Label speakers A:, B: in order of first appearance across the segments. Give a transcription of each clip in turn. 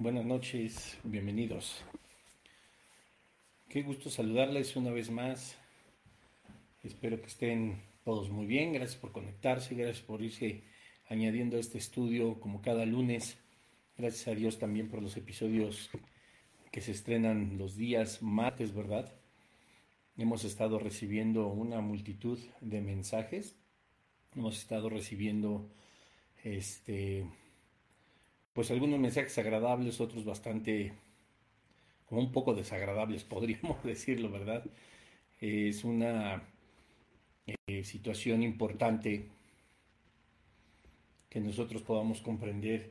A: Buenas noches, bienvenidos. Qué gusto saludarles una vez más. Espero que estén todos muy bien. Gracias por conectarse, gracias por irse añadiendo a este estudio como cada lunes. Gracias a Dios también por los episodios que se estrenan los días martes, ¿verdad? Hemos estado recibiendo una multitud de mensajes. Hemos estado recibiendo este pues algunos mensajes agradables, otros bastante como un poco desagradables, podríamos decirlo, ¿verdad? Es una eh, situación importante que nosotros podamos comprender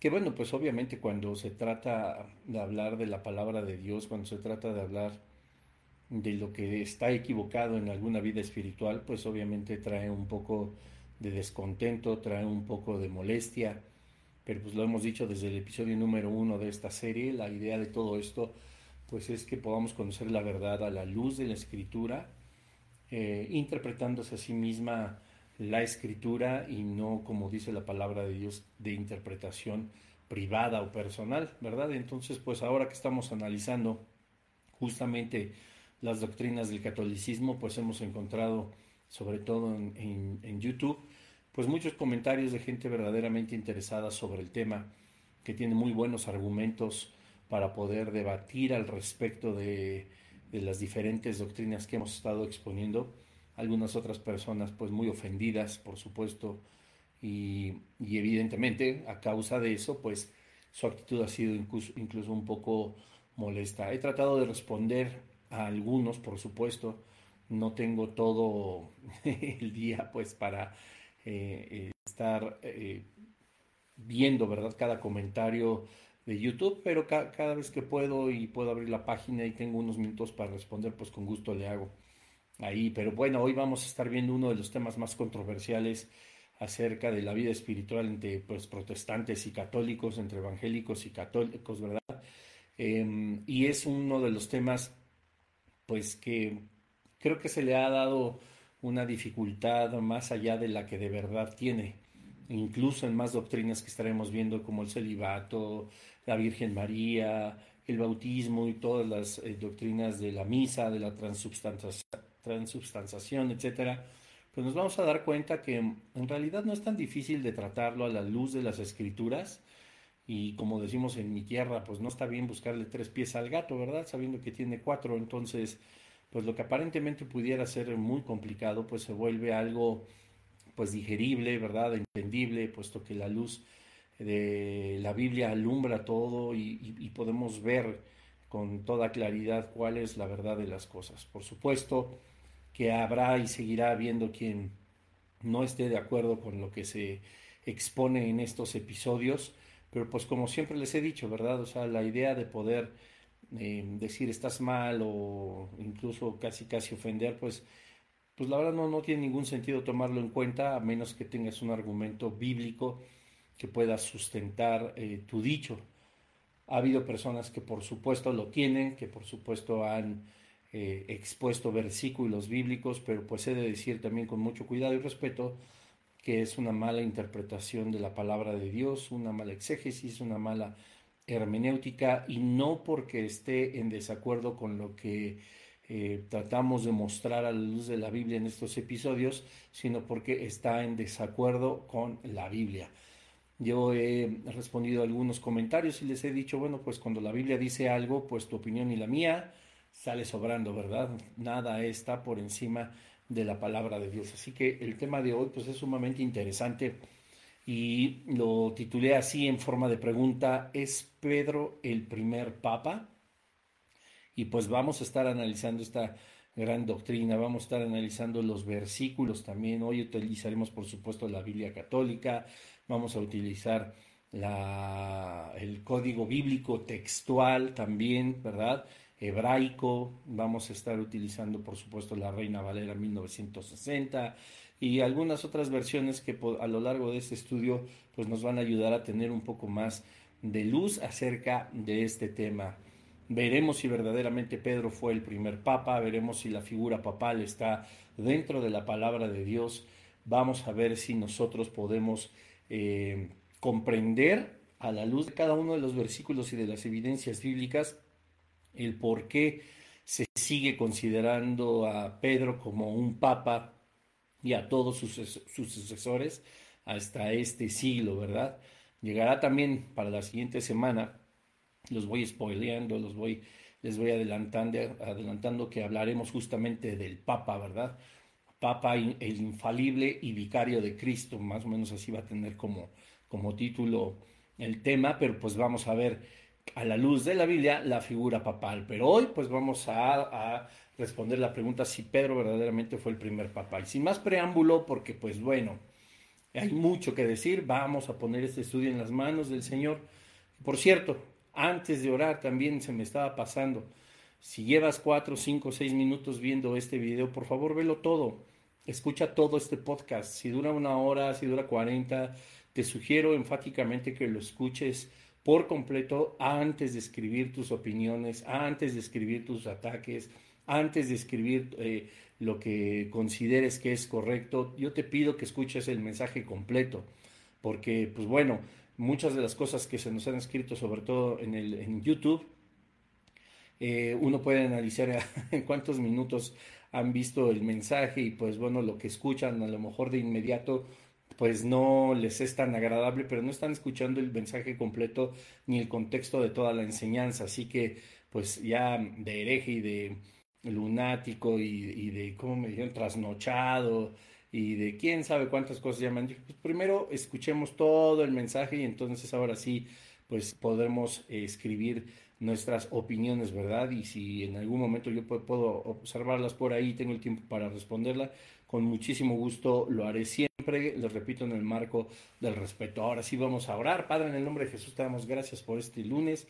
A: que bueno, pues obviamente cuando se trata de hablar de la palabra de Dios, cuando se trata de hablar de lo que está equivocado en alguna vida espiritual, pues obviamente trae un poco de descontento, trae un poco de molestia, pero pues lo hemos dicho desde el episodio número uno de esta serie, la idea de todo esto pues es que podamos conocer la verdad a la luz de la escritura, eh, interpretándose a sí misma la escritura y no, como dice la palabra de Dios, de interpretación privada o personal, ¿verdad? Entonces, pues ahora que estamos analizando justamente las doctrinas del catolicismo, pues hemos encontrado, sobre todo en, YouTube, pues muchos comentarios de gente verdaderamente interesada sobre el tema, que tiene muy buenos argumentos para poder debatir al respecto de, de las diferentes doctrinas que hemos estado exponiendo algunas otras personas pues muy ofendidas, por supuesto, y, evidentemente a causa de eso pues su actitud ha sido incluso, incluso, un poco molesta. He tratado de responder a algunos, por supuesto, no tengo todo el día pues para eh, eh, estar eh, viendo, ¿verdad? Cada comentario de YouTube, pero cada vez que puedo y puedo abrir la página y tengo unos minutos para responder, pues con gusto le hago ahí. Pero bueno, hoy vamos a estar viendo uno de los temas más controversiales acerca de la vida espiritual entre pues, protestantes y católicos, entre evangélicos y católicos, ¿verdad? Em, y es uno de los temas, pues, que creo que se le ha dado una dificultad más allá de la que de verdad tiene, incluso en más doctrinas que estaremos viendo como el celibato, la Virgen María, el bautismo y todas las eh, doctrinas de la misa, de la transubstanciación etcétera, pues nos vamos a dar cuenta que en realidad no es tan difícil de tratarlo a la luz de las escrituras y como decimos en mi tierra, pues no está bien buscarle tres pies al gato, ¿verdad? Sabiendo que tiene cuatro, entonces, pues lo que aparentemente pudiera ser muy complicado, pues se vuelve algo pues digerible, ¿verdad? Entendible, puesto que la luz de la Biblia alumbra todo y, podemos ver con toda claridad cuál es la verdad de las cosas. Por supuesto, que habrá y seguirá habiendo quien no esté de acuerdo con lo que se expone en estos episodios, pero pues como siempre les he dicho, ¿verdad? O sea, la idea de poder eh, decir estás mal o incluso casi casi ofender, pues, pues la verdad no, no tiene ningún sentido tomarlo en cuenta a menos que tengas un argumento bíblico que pueda sustentar eh, tu dicho. Ha habido personas que por supuesto lo tienen, que por supuesto han eh, expuesto versículos bíblicos, pero pues he de decir también con mucho cuidado y respeto que es una mala interpretación de la palabra de Dios, una mala exégesis, una mala hermenéutica y no porque esté en desacuerdo con lo que eh, tratamos de mostrar a la luz de la Biblia en estos episodios, sino porque está en desacuerdo con la Biblia. Yo he respondido a algunos comentarios y les he dicho, bueno, pues cuando la Biblia dice algo, pues tu opinión y la mía, sale sobrando, ¿verdad? Nada está por encima de la palabra de Dios. Así que el tema de hoy pues es sumamente interesante y lo titulé así en forma de pregunta, ¿es Pedro el primer papa? Y pues vamos a estar analizando esta gran doctrina, vamos a estar analizando los versículos también. Hoy utilizaremos por supuesto la Biblia católica, vamos a utilizar el código bíblico textual también, ¿verdad? hebraico, vamos a estar utilizando por supuesto la Reina Valera 1960 y algunas otras versiones que a lo largo de este estudio pues nos van a ayudar a tener un poco más de luz acerca de este tema. Veremos si verdaderamente Pedro fue el primer papa, veremos si la figura papal está dentro de la palabra de Dios, vamos a ver si nosotros podemos eh, comprender a la luz de cada uno de los versículos y de las evidencias bíblicas el por qué se sigue considerando a Pedro como un papa y a todos sus, sus sucesores hasta este siglo, ¿verdad? Llegará también para la siguiente semana, los voy spoileando, los voy, les voy adelantando, adelantando que hablaremos justamente del Papa, ¿verdad? Papa el infalible y vicario de Cristo, más o menos así va a tener como, como título el tema, pero pues vamos a ver a la luz de la Biblia la figura papal. Pero hoy pues vamos a, a responder la pregunta si Pedro verdaderamente fue el primer papa. Y sin más preámbulo, porque pues bueno, hay mucho que decir, vamos a poner este estudio en las manos del Señor. Por cierto, antes de orar también se me estaba pasando. Si llevas cuatro, cinco, seis minutos viendo este video, por favor velo todo. Escucha todo este podcast. Si dura una hora, si dura cuarenta, te sugiero enfáticamente que lo escuches por completo antes de escribir tus opiniones, antes de escribir tus ataques, antes de escribir eh, lo que consideres que es correcto. Yo te pido que escuches el mensaje completo, porque, pues bueno, muchas de las cosas que se nos han escrito, sobre todo en, el, en YouTube, eh, uno puede analizar en cuántos minutos han visto el mensaje y pues bueno, lo que escuchan a lo mejor de inmediato pues no les es tan agradable, pero no están escuchando el mensaje completo ni el contexto de toda la enseñanza. Así que, pues ya de hereje y de lunático y, de, ¿cómo me dijeron?, trasnochado y de quién sabe cuántas cosas llaman. Pues primero escuchemos todo el mensaje y entonces ahora sí, pues podremos escribir nuestras opiniones, ¿verdad? Y si en algún momento yo puedo observarlas por ahí, tengo el tiempo para responderla, con muchísimo gusto lo haré siempre, les repito, en el marco del respeto. Ahora sí vamos a orar. Padre, en el nombre de Jesús te damos gracias por este lunes.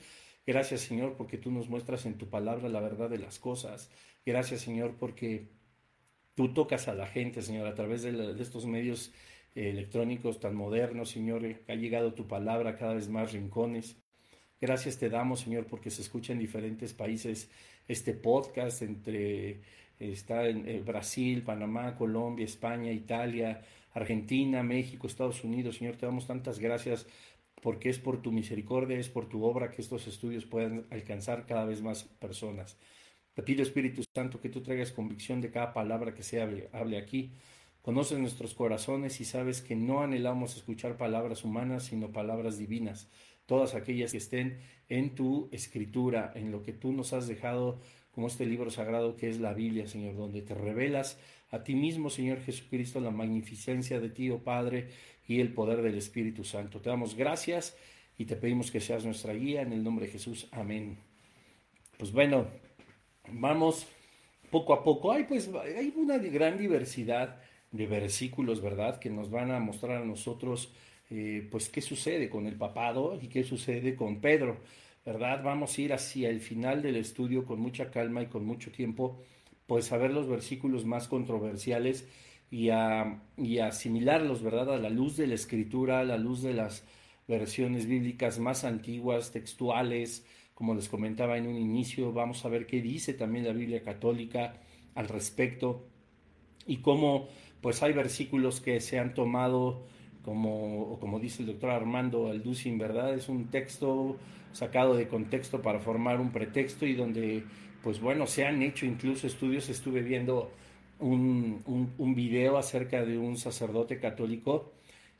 A: Gracias, Señor, porque tú nos muestras en tu palabra la verdad de las cosas. Gracias, Señor, porque tú tocas a la gente, Señor, a través de, estos medios eh, electrónicos tan modernos, Señor, ha llegado tu palabra a cada vez más rincones. Gracias te damos, Señor, porque se escucha en diferentes países este podcast entre está en eh, Brasil, Panamá, Colombia, España, Italia, Argentina, México, Estados Unidos. Señor, te damos tantas gracias porque es por tu misericordia, es por tu obra que estos estudios puedan alcanzar cada vez más personas. Te pido, Espíritu Santo, que tú traigas convicción de cada palabra que se hable, hable aquí. Conoces nuestros corazones y sabes que no anhelamos escuchar palabras humanas, sino palabras divinas. Todas aquellas que estén en tu escritura, en lo que tú nos has dejado como este libro sagrado que es la Biblia, Señor, donde te revelas a ti mismo, Señor Jesucristo, la magnificencia de ti, oh Padre, y el poder del Espíritu Santo. Te damos gracias y te pedimos que seas nuestra guía en el nombre de Jesús. Amén. Pues bueno, vamos poco a poco. Hay pues hay una gran diversidad de versículos, ¿verdad? Que nos van a mostrar a nosotros eh, pues qué sucede con el papado y qué sucede con Pedro. ¿verdad? Vamos a ir hacia el final del estudio con mucha calma y con mucho tiempo, pues a ver los versículos más controversiales y a, y asimilarlos, ¿verdad? A la luz de la escritura, a la luz de las versiones bíblicas más antiguas, textuales, como les comentaba en un inicio, vamos a ver qué dice también la Biblia católica al respecto y cómo pues hay versículos que se han tomado como, como dice el doctor Armando Alducin, ¿verdad? Es un texto sacado de contexto para formar un pretexto y donde, pues bueno, se han hecho incluso estudios, estuve viendo un, un, video acerca de un sacerdote católico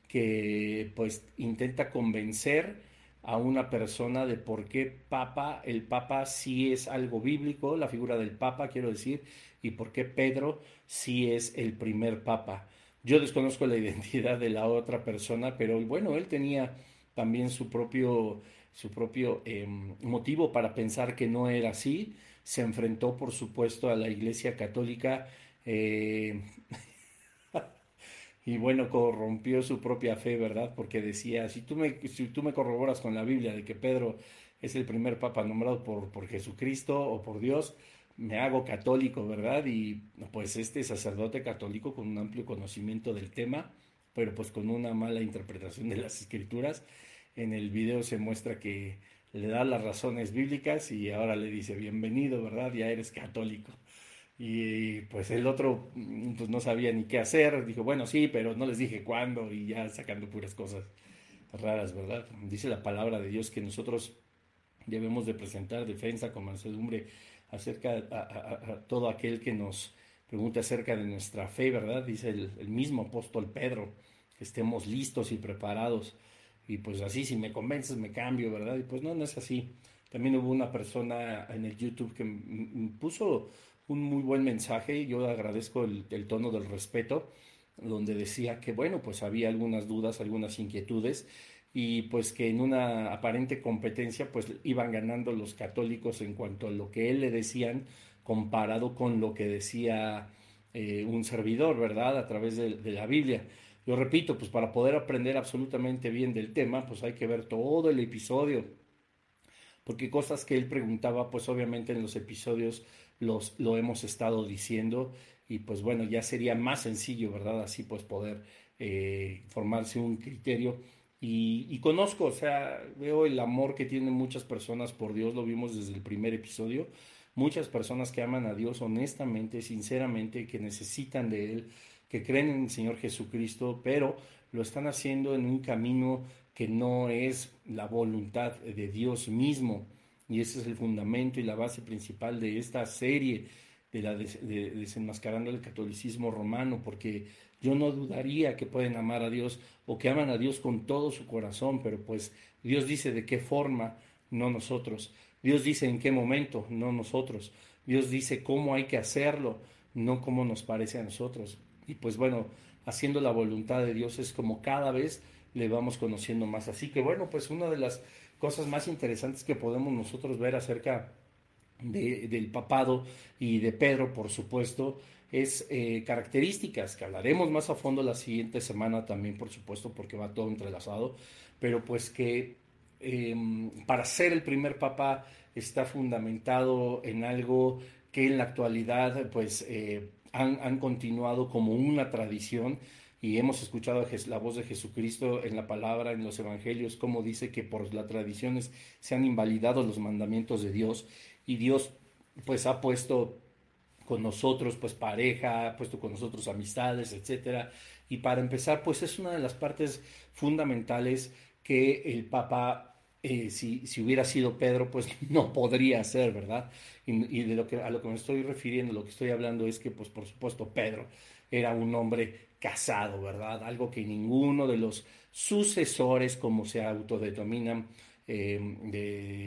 A: que pues intenta convencer a una persona de por qué Papa, el Papa sí es algo bíblico, la figura del Papa quiero decir, y por qué Pedro sí es el primer Papa. Yo desconozco la identidad de la otra persona, pero bueno, él tenía también su propio su propio em, motivo para pensar que no era así. Se enfrentó, por supuesto, a la Iglesia Católica eh, y bueno, corrompió su propia fe, ¿verdad? Porque decía, si tú, me, si tú me corroboras con la Biblia de que Pedro es el primer papa nombrado por, por Jesucristo o por Dios, me hago católico, ¿verdad? Y pues este sacerdote católico con un amplio conocimiento del tema, pero pues con una mala interpretación de las escrituras, en el video se muestra que le da las razones bíblicas y ahora le dice, bienvenido, ¿verdad? Ya eres católico. Y pues el otro pues no sabía ni qué hacer, dijo, bueno, sí, pero no les dije cuándo y ya sacando puras cosas. raras, ¿verdad? Dice la palabra de Dios que nosotros debemos de presentar defensa con mansedumbre acerca a, todo aquel que nos pregunta acerca de nuestra fe, ¿verdad? Dice el, el, mismo apóstol Pedro, que estemos listos y preparados. Y pues así, si me convences, me cambio, ¿verdad? Y pues no, no es así. También hubo una persona en el YouTube que puso un muy buen mensaje, yo agradezco el, tono del respeto, donde decía que, bueno, pues había algunas dudas, algunas inquietudes, y pues que en una aparente competencia, pues iban ganando los católicos en cuanto a lo que él le decían, comparado con lo que decía eh, un servidor, ¿verdad? A través de, de la Biblia. Yo repito, pues para poder aprender absolutamente bien del tema, pues hay que ver todo el episodio porque cosas que él preguntaba, pues obviamente en los episodios los, lo hemos estado diciendo y pues bueno, ya sería más sencillo, ¿verdad? Así pues poder eh, formarse un criterio. Y, y, conozco, o sea, veo el amor que tienen muchas personas por Dios, lo vimos desde el primer episodio, muchas personas que aman a Dios honestamente, sinceramente, que necesitan de Él, que creen en el Señor Jesucristo, pero lo están haciendo en un camino que no es la voluntad de Dios mismo. Y ese es el fundamento y la base principal de esta serie de, desenmascarando el catolicismo romano, porque yo no dudaría que pueden amar a Dios o que aman a Dios con todo su corazón, pero pues Dios dice de qué forma, no nosotros. Dios dice en qué momento, no nosotros. Dios dice cómo hay que hacerlo, no cómo nos parece a nosotros. Y pues bueno, haciendo la voluntad de Dios es como cada vez le vamos conociendo más. Así que bueno, pues una de las cosas más interesantes que podemos nosotros ver acerca de, del papado y de Pedro, por supuesto, es eh, características que hablaremos más a fondo la siguiente semana también, por supuesto, porque va todo entrelazado, pero pues que em, para ser el primer papa está fundamentado en algo que en la actualidad pues eh, han, han continuado como una tradición y hemos escuchado la voz de Jesucristo en la palabra, en los evangelios, como dice que por las tradiciones se han invalidado los mandamientos de Dios y Dios pues ha puesto con nosotros pues pareja, ha puesto con nosotros amistades, etcétera. Y para empezar, pues es una de las partes fundamentales que el Papa, eh, si, si, hubiera sido Pedro, pues no podría hacer, ¿verdad? Y, y, de lo que, a lo que me estoy refiriendo, lo que estoy hablando es que, pues por supuesto, Pedro era un hombre casado, ¿verdad? Algo que ninguno de los sucesores, como se autodenominan, eh,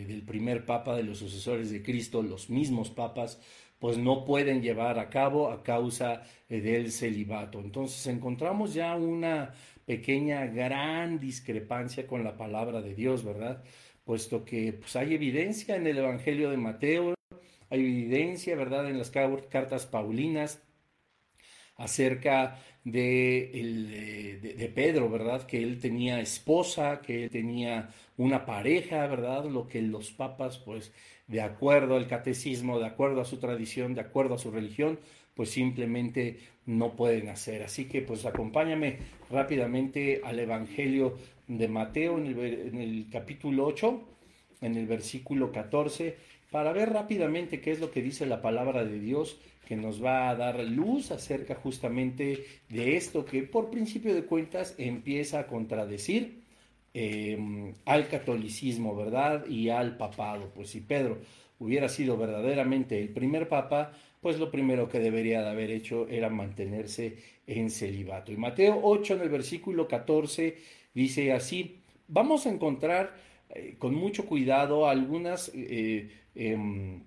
A: del primer papa, de los sucesores de Cristo, los mismos papas, pues no pueden llevar a cabo a causa eh, del celibato. Entonces encontramos ya una pequeña, gran discrepancia con la palabra de Dios, ¿verdad? Puesto que pues, hay evidencia en el Evangelio de Mateo, hay evidencia, ¿verdad?, en las cartas paulinas acerca de, de, Pedro, ¿verdad? Que él tenía esposa, que él tenía una pareja, ¿verdad? Lo que los papas, pues, de acuerdo al catecismo, de acuerdo a su tradición, de acuerdo a su religión, pues simplemente no pueden hacer. Así que, pues, acompáñame rápidamente al Evangelio de Mateo en el, en el capítulo 8, en el versículo 14, para ver rápidamente qué es lo que dice la palabra de Dios que nos va a dar luz acerca justamente de esto que por principio de cuentas empieza a contradecir em, al catolicismo, ¿verdad? Y al papado. Pues si Pedro hubiera sido verdaderamente el primer papa, pues lo primero que debería de haber hecho era mantenerse en celibato. Y Mateo 8 en el versículo 14 dice así, vamos a encontrar eh, con mucho cuidado algunas... Eh, em,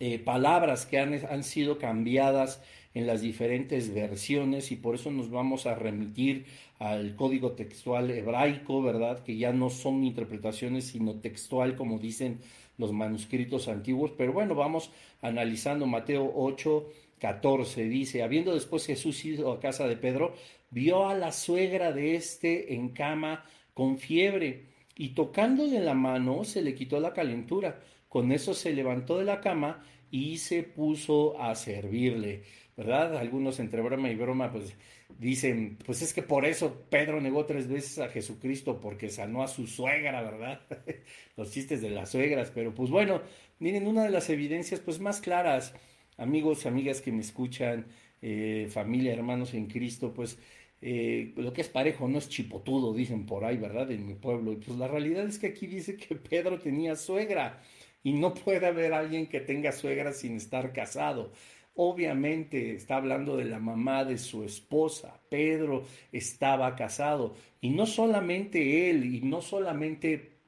A: eh, palabras que han, han, sido cambiadas en las diferentes versiones y por eso nos vamos a remitir al código textual hebraico, ¿verdad? Que ya no son interpretaciones sino textual como dicen los manuscritos antiguos, pero bueno, vamos analizando Mateo 8, 14, dice, habiendo después Jesús ido a casa de Pedro, vio a la suegra de éste en cama con fiebre y tocándole la mano se le quitó la calentura con eso se levantó de la cama y se puso a servirle, ¿verdad? Algunos entre broma y broma pues dicen, pues es que por eso Pedro negó tres veces a Jesucristo porque sanó a su suegra, ¿verdad? Los chistes de las suegras, pero pues bueno, miren, una de las evidencias pues más claras, amigos, amigas que me escuchan, eh, familia, hermanos en Cristo, pues eh, lo que es parejo no es chipotudo, dicen por ahí, ¿verdad? En mi pueblo. Y pues la realidad es que aquí dice que Pedro tenía suegra y no puede haber alguien que tenga suegra sin estar casado. Obviamente está hablando de la mamá de su esposa. Pedro estaba casado y no solamente él y no solamente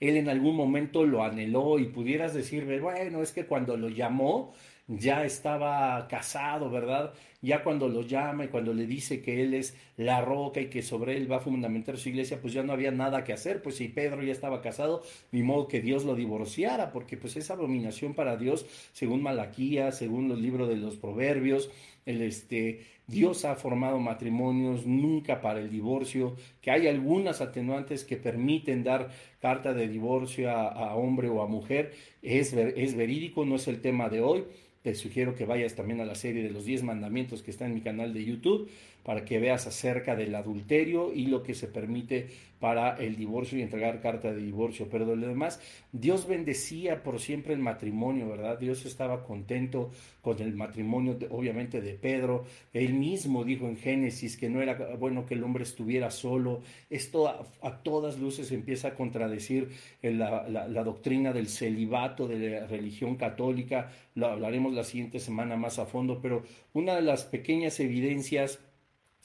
A: él en algún momento lo anheló y pudieras decirme, bueno, es que cuando lo llamó, ya estaba casado, ¿verdad? Ya cuando lo llama y cuando le dice que él es la roca y que sobre él va a fundamentar su iglesia, pues ya no había nada que hacer, pues si Pedro ya estaba casado, ni modo que Dios lo divorciara, porque pues es abominación para Dios, según Malaquía, según los libros de los proverbios, el este Dios ha formado matrimonios nunca para el divorcio, que hay algunas atenuantes que permiten dar carta de divorcio a, hombre o a mujer, es, es verídico, no es el tema de hoy, te sugiero que vayas también a la serie de los 10 mandamientos que está en mi canal de YouTube para que veas acerca del adulterio y lo que se permite para el divorcio y entregar carta de divorcio. Pero de lo demás, Dios bendecía por siempre el matrimonio, ¿verdad? Dios estaba contento con el matrimonio, obviamente, de Pedro. Él mismo dijo en Génesis que no era bueno que el hombre estuviera solo. Esto a, todas luces empieza a contradecir la, la doctrina del celibato de la religión católica. Lo hablaremos la siguiente semana más a fondo, pero una de las pequeñas evidencias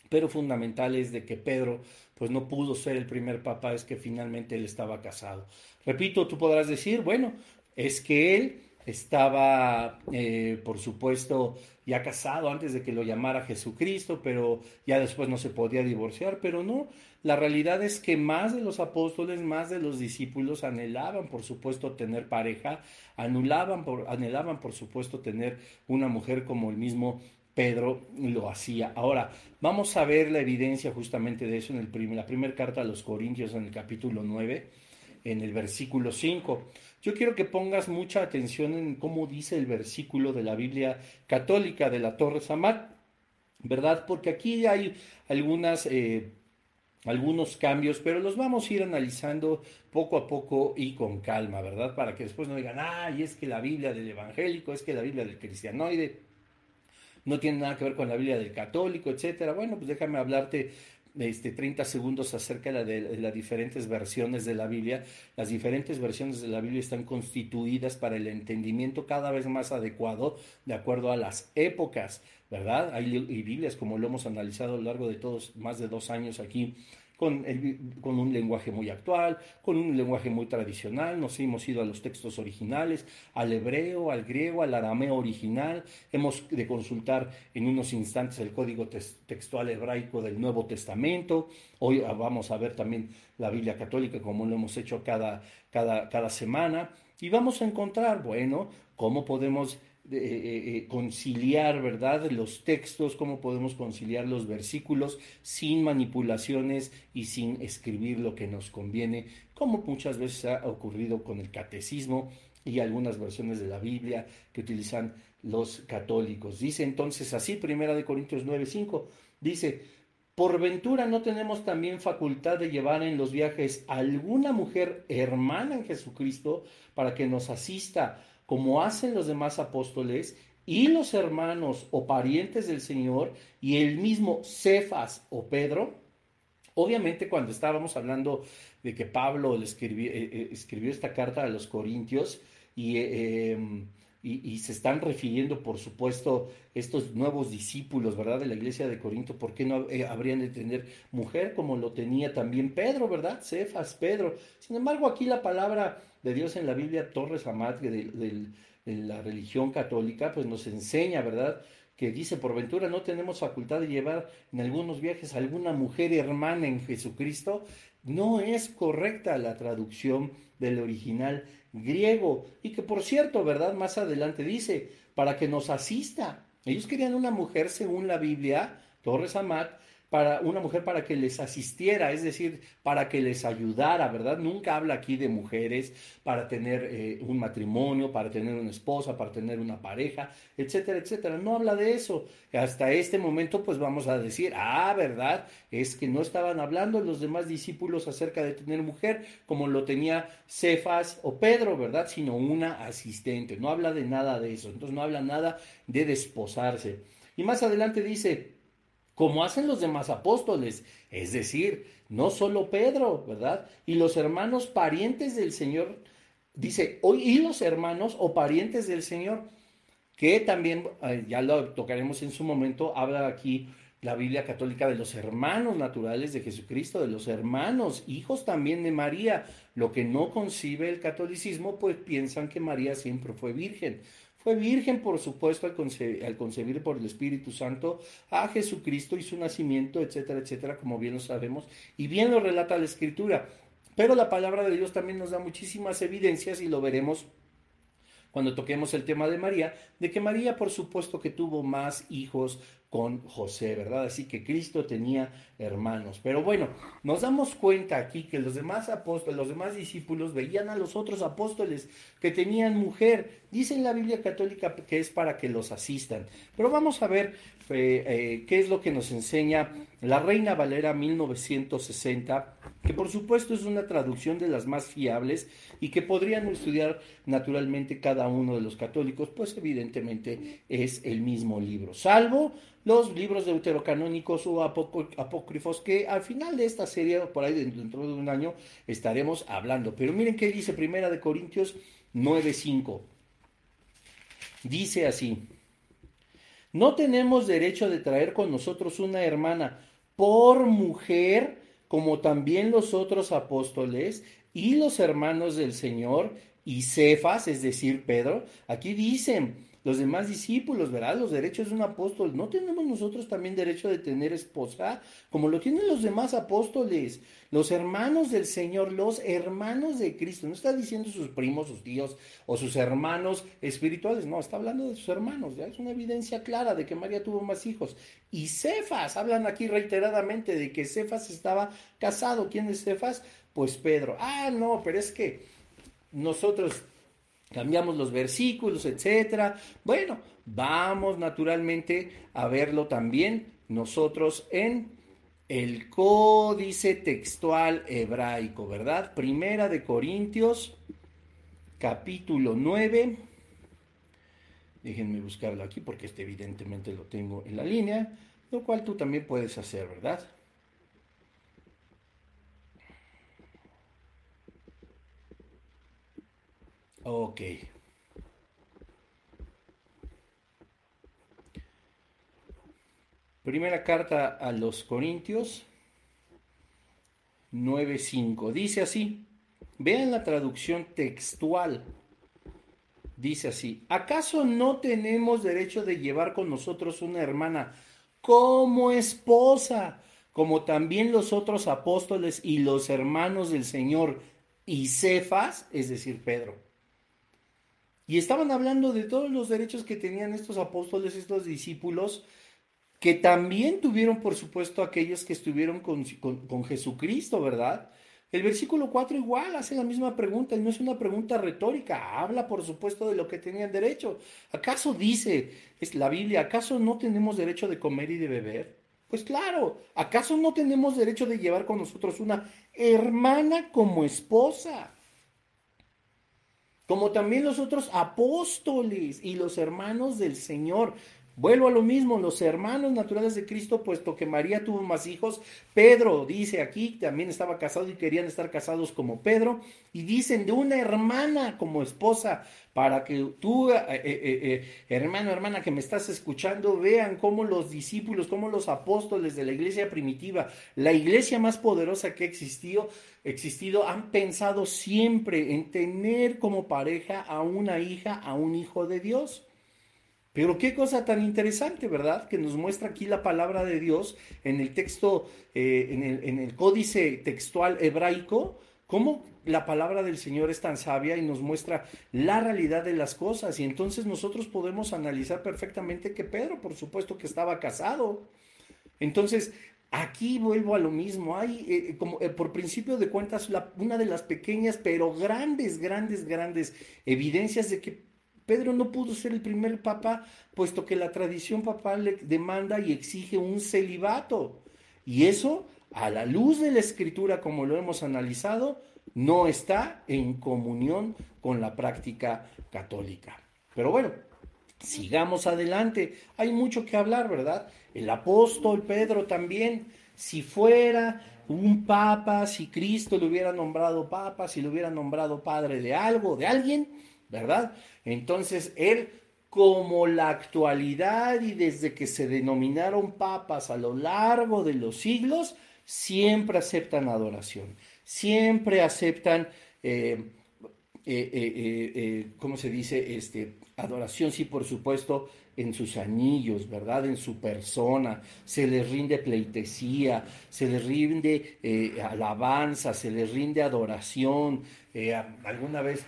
A: pero fundamentales de que Pedro pues no pudo ser el primer papa es que finalmente él estaba casado. Repito, tú podrás decir, bueno, es que él estaba, eh, por supuesto, ya casado antes de que lo llamara Jesucristo, pero ya después no se podía divorciar, pero no, la realidad es que más de los apóstoles, más de los discípulos anhelaban, por supuesto, tener pareja, anulaban por, anhelaban, por supuesto, tener una mujer como el mismo Pedro lo hacía. Ahora, vamos a ver la evidencia justamente de eso en la primera carta a los Corintios, en el capítulo 9, en el versículo 5. Yo quiero que pongas mucha atención en cómo dice el versículo de la Biblia católica de la Torre Samar, ¿verdad? Porque aquí hay. Eh, algunos cambios, pero los vamos a ir analizando poco a poco y con calma, ¿verdad? Para que después no digan, ay, es que la Biblia del evangélico, es que la Biblia del cristianoide no tiene nada que ver con la Biblia del católico, etcétera. Bueno, pues déjame hablarte este, 30 segundos acerca de, las diferentes versiones de la Biblia. Las diferentes versiones de la Biblia están constituidas para el entendimiento cada vez más adecuado de acuerdo a las épocas, ¿verdad? Hay Biblias, como lo hemos analizado a lo largo de todos, más de dos años aquí, con, con, un lenguaje muy actual, con un lenguaje muy tradicional. Nos hemos ido a los textos originales, al hebreo, al griego, al arameo original. Hemos de consultar en unos instantes el código textual hebraico del Nuevo Testamento. Hoy vamos a ver también la Biblia católica como lo hemos hecho cada, cada, cada semana. Y vamos a encontrar, bueno, cómo podemos eh, eh, eh, conciliar, ¿verdad? Los textos, cómo podemos conciliar los versículos sin manipulaciones y sin escribir lo que nos conviene, como muchas veces ha ocurrido con el catecismo y algunas versiones de la Biblia que utilizan los católicos. Dice entonces así, Primera de Corintios 9:5, dice, por ventura no tenemos también facultad de llevar en los viajes alguna mujer hermana en Jesucristo para que nos asista como hacen los demás apóstoles y los hermanos o parientes del Señor y el mismo Cefas o Pedro, obviamente cuando estábamos hablando de que Pablo le escribió, eh, eh, escribió esta carta a los Corintios y, eh, y, se están refiriendo, por supuesto, estos nuevos discípulos, ¿verdad? De la iglesia de Corinto, ¿por qué no habrían de tener mujer como lo tenía también Pedro, ¿verdad? Cefas, Pedro. Sin embargo, aquí la palabra de Dios en la Biblia, Torres Amat, de, de, la religión católica, pues nos enseña, ¿verdad? Que dice, por ventura no tenemos facultad de llevar en algunos viajes a alguna mujer hermana en Jesucristo. No es correcta la traducción del original griego. Y que por cierto, ¿verdad? Más adelante dice, para que nos asista. Ellos querían una mujer, según la Biblia, Torres Amat, para una mujer para que les asistiera, es decir, para que les ayudara, ¿verdad? Nunca habla aquí de mujeres para tener eh, un matrimonio, para tener una esposa, para tener una pareja, etcétera, etcétera. No habla de eso. Hasta este momento, pues vamos a decir, ah, ¿verdad? Es que no estaban hablando los demás discípulos acerca de tener mujer, como lo tenía Cefas o Pedro, ¿verdad? Sino una asistente. No habla de nada de eso. Entonces no habla nada de desposarse. Y más adelante dice, como hacen los demás apóstoles, es decir, no solo Pedro, ¿verdad? Y los hermanos parientes del Señor, dice, y los hermanos o parientes del Señor, que también, eh, ya lo tocaremos en su momento, habla aquí la Biblia católica de los hermanos naturales de Jesucristo, de los hermanos, hijos también de María. Lo que no concibe el catolicismo, pues piensan que María siempre fue virgen. Fue virgen, por supuesto, al concebir, por el Espíritu Santo a Jesucristo y su nacimiento, etcétera, etcétera, como bien lo sabemos, y bien lo relata la Escritura. Pero la palabra de Dios también nos da muchísimas evidencias y lo veremos cuando toquemos el tema de María, de que María por supuesto que tuvo más hijos con José, ¿verdad? Así que Cristo tenía hermanos. Pero bueno, nos damos cuenta aquí que los demás apóstoles, los demás discípulos veían a los otros apóstoles que tenían mujer. Dice en la Biblia católica que es para que los asistan. Pero vamos a ver eh, eh, qué es lo que nos enseña la Reina Valera 1960, que por supuesto es una traducción de las más fiables y que podrían estudiar naturalmente cada uno de los católicos, pues evidentemente es el mismo libro, salvo los libros deuterocanónicos o apócrifos que al final de esta serie, por ahí dentro de un año, estaremos hablando. Pero miren qué dice Primera de Corintios 9:5. Dice así: No tenemos derecho de traer con nosotros una hermana por mujer, como también los otros apóstoles y los hermanos del Señor y Cefas, es decir, Pedro. Aquí dicen, los demás discípulos, ¿verdad? Los derechos de un apóstol. ¿No tenemos nosotros también derecho de tener esposa? Como lo tienen los demás apóstoles, los hermanos del Señor, los hermanos de Cristo. No está diciendo sus primos, sus tíos o sus hermanos espirituales. No, está hablando de sus hermanos. Ya es una evidencia clara de que María tuvo más hijos. Y Cefas, hablan aquí reiteradamente de que Cefas estaba casado. ¿Quién es Cefas? Pues Pedro. Ah, no, pero es que nosotros cambiamos los versículos, etcétera. Bueno, vamos naturalmente a verlo también nosotros en el códice textual hebraico, ¿verdad? Primera de Corintios, capítulo 9. Déjenme buscarlo aquí porque este evidentemente lo tengo en la línea, lo cual tú también puedes hacer, ¿verdad? Ok. Primera carta a los Corintios 9.5. Dice así. Vean la traducción textual. Dice así. ¿Acaso no tenemos derecho de llevar con nosotros una hermana como esposa, como también los otros apóstoles y los hermanos del Señor y Cefas, es decir, Pedro? Y estaban hablando de todos los derechos que tenían estos apóstoles, estos discípulos, que también tuvieron, por supuesto, aquellos que estuvieron con, Jesucristo, ¿verdad? El versículo 4 igual hace la misma pregunta y no es una pregunta retórica, habla por supuesto de lo que tenían derecho. ¿Acaso dice es la Biblia, acaso no tenemos derecho de comer y de beber? Pues claro, ¿acaso no tenemos derecho de llevar con nosotros una hermana como esposa? Como también los otros apóstoles y los hermanos del Señor. Vuelvo a lo mismo, los hermanos naturales de Cristo, puesto que María tuvo más hijos, Pedro dice aquí, también estaba casado y querían estar casados como Pedro, y dicen de una hermana como esposa, para que tú, eh, eh, eh, hermano, hermana, que me estás escuchando, vean cómo los discípulos, cómo los apóstoles de la iglesia primitiva, la iglesia más poderosa que ha existido, existido han pensado siempre en tener como pareja a una hija, a un hijo de Dios. Pero qué cosa tan interesante, ¿verdad? Que nos muestra aquí la palabra de Dios en el texto, eh, en, el, en, el, códice textual hebraico, cómo la palabra del Señor es tan sabia y nos muestra la realidad de las cosas. Y entonces nosotros podemos analizar perfectamente que Pedro, por supuesto, que estaba casado. Entonces, aquí vuelvo a lo mismo. Hay, eh, como eh, por principio de cuentas, una de las pequeñas, pero grandes, grandes, grandes evidencias de que Pedro no pudo ser el primer papa, puesto que la tradición papal le demanda y exige un celibato. Y eso, a la luz de la escritura, como lo hemos analizado, no está en comunión con la práctica católica. Pero bueno, Sigamos adelante. Hay mucho que hablar, ¿verdad? El apóstol Pedro también, si fuera un papa, si Cristo le hubiera nombrado papa, si le hubiera nombrado padre de algo, de alguien, ¿verdad? Entonces él, como la actualidad y desde que se denominaron papas a lo largo de los siglos, siempre aceptan adoración, siempre aceptan, eh, eh, eh, ¿cómo se dice? Este, adoración, sí, por supuesto, en sus anillos, ¿verdad? En su persona, se les rinde pleitesía, se les rinde alabanza, se les rinde adoración. Alguna vez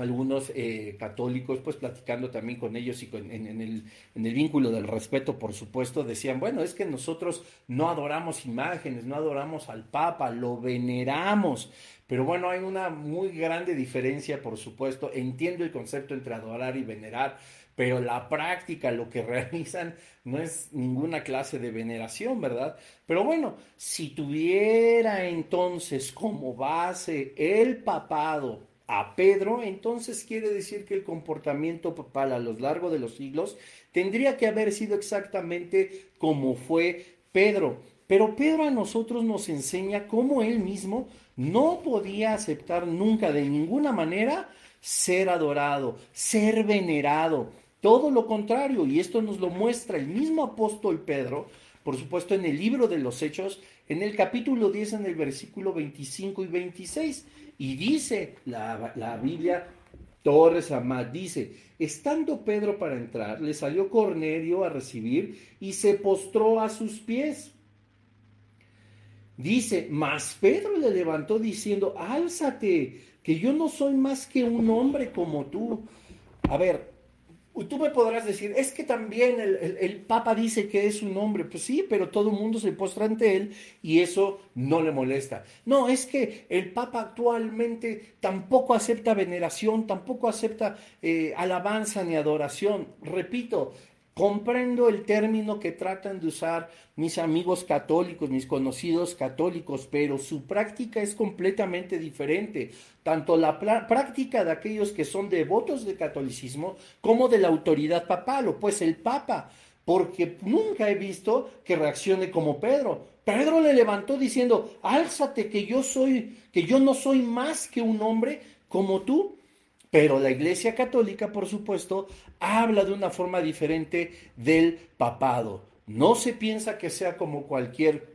A: algunos eh, católicos, pues platicando también con ellos y en, el, en, el, vínculo del respeto, por supuesto, decían, bueno, es que nosotros no adoramos imágenes, no adoramos al Papa, lo veneramos. Pero bueno, hay una muy grande diferencia, por supuesto. Entiendo el concepto entre adorar y venerar, pero la práctica, lo que realizan, no es ninguna clase de veneración, ¿verdad? Pero bueno, si tuviera entonces como base el papado a Pedro, entonces quiere decir que el comportamiento papal a lo largo de los siglos tendría que haber sido exactamente como fue Pedro. Pero Pedro a nosotros nos enseña cómo él mismo no podía aceptar nunca de ninguna manera ser adorado, ser venerado. Todo lo contrario, y esto nos lo muestra el mismo apóstol Pedro, por supuesto en el libro de los Hechos, en el capítulo 10, en el versículo 25 y 26. Y dice la, la Biblia, Torres Amad, dice, estando Pedro para entrar, le salió Cornelio a recibir y se postró a sus pies. Dice, mas Pedro le levantó diciendo, álzate, que yo no soy más que un hombre como tú. A ver, Tú me podrás decir, es que también el, Papa dice que es un hombre. Pues sí, pero todo el mundo se postra ante él y eso no le molesta. No, es que el Papa actualmente tampoco acepta veneración, tampoco acepta eh, alabanza ni adoración. Repito, Comprendo el término que tratan de usar mis amigos católicos, mis conocidos católicos, pero su práctica es completamente diferente. Tanto la práctica de aquellos que son devotos del catolicismo como de la autoridad papal, o pues el Papa, porque nunca he visto que reaccione como Pedro. Pedro le levantó diciendo, álzate que yo soy, que yo no soy más que un hombre como tú. Pero la Iglesia Católica, por supuesto, habla de una forma diferente del papado. No se piensa que sea como cualquier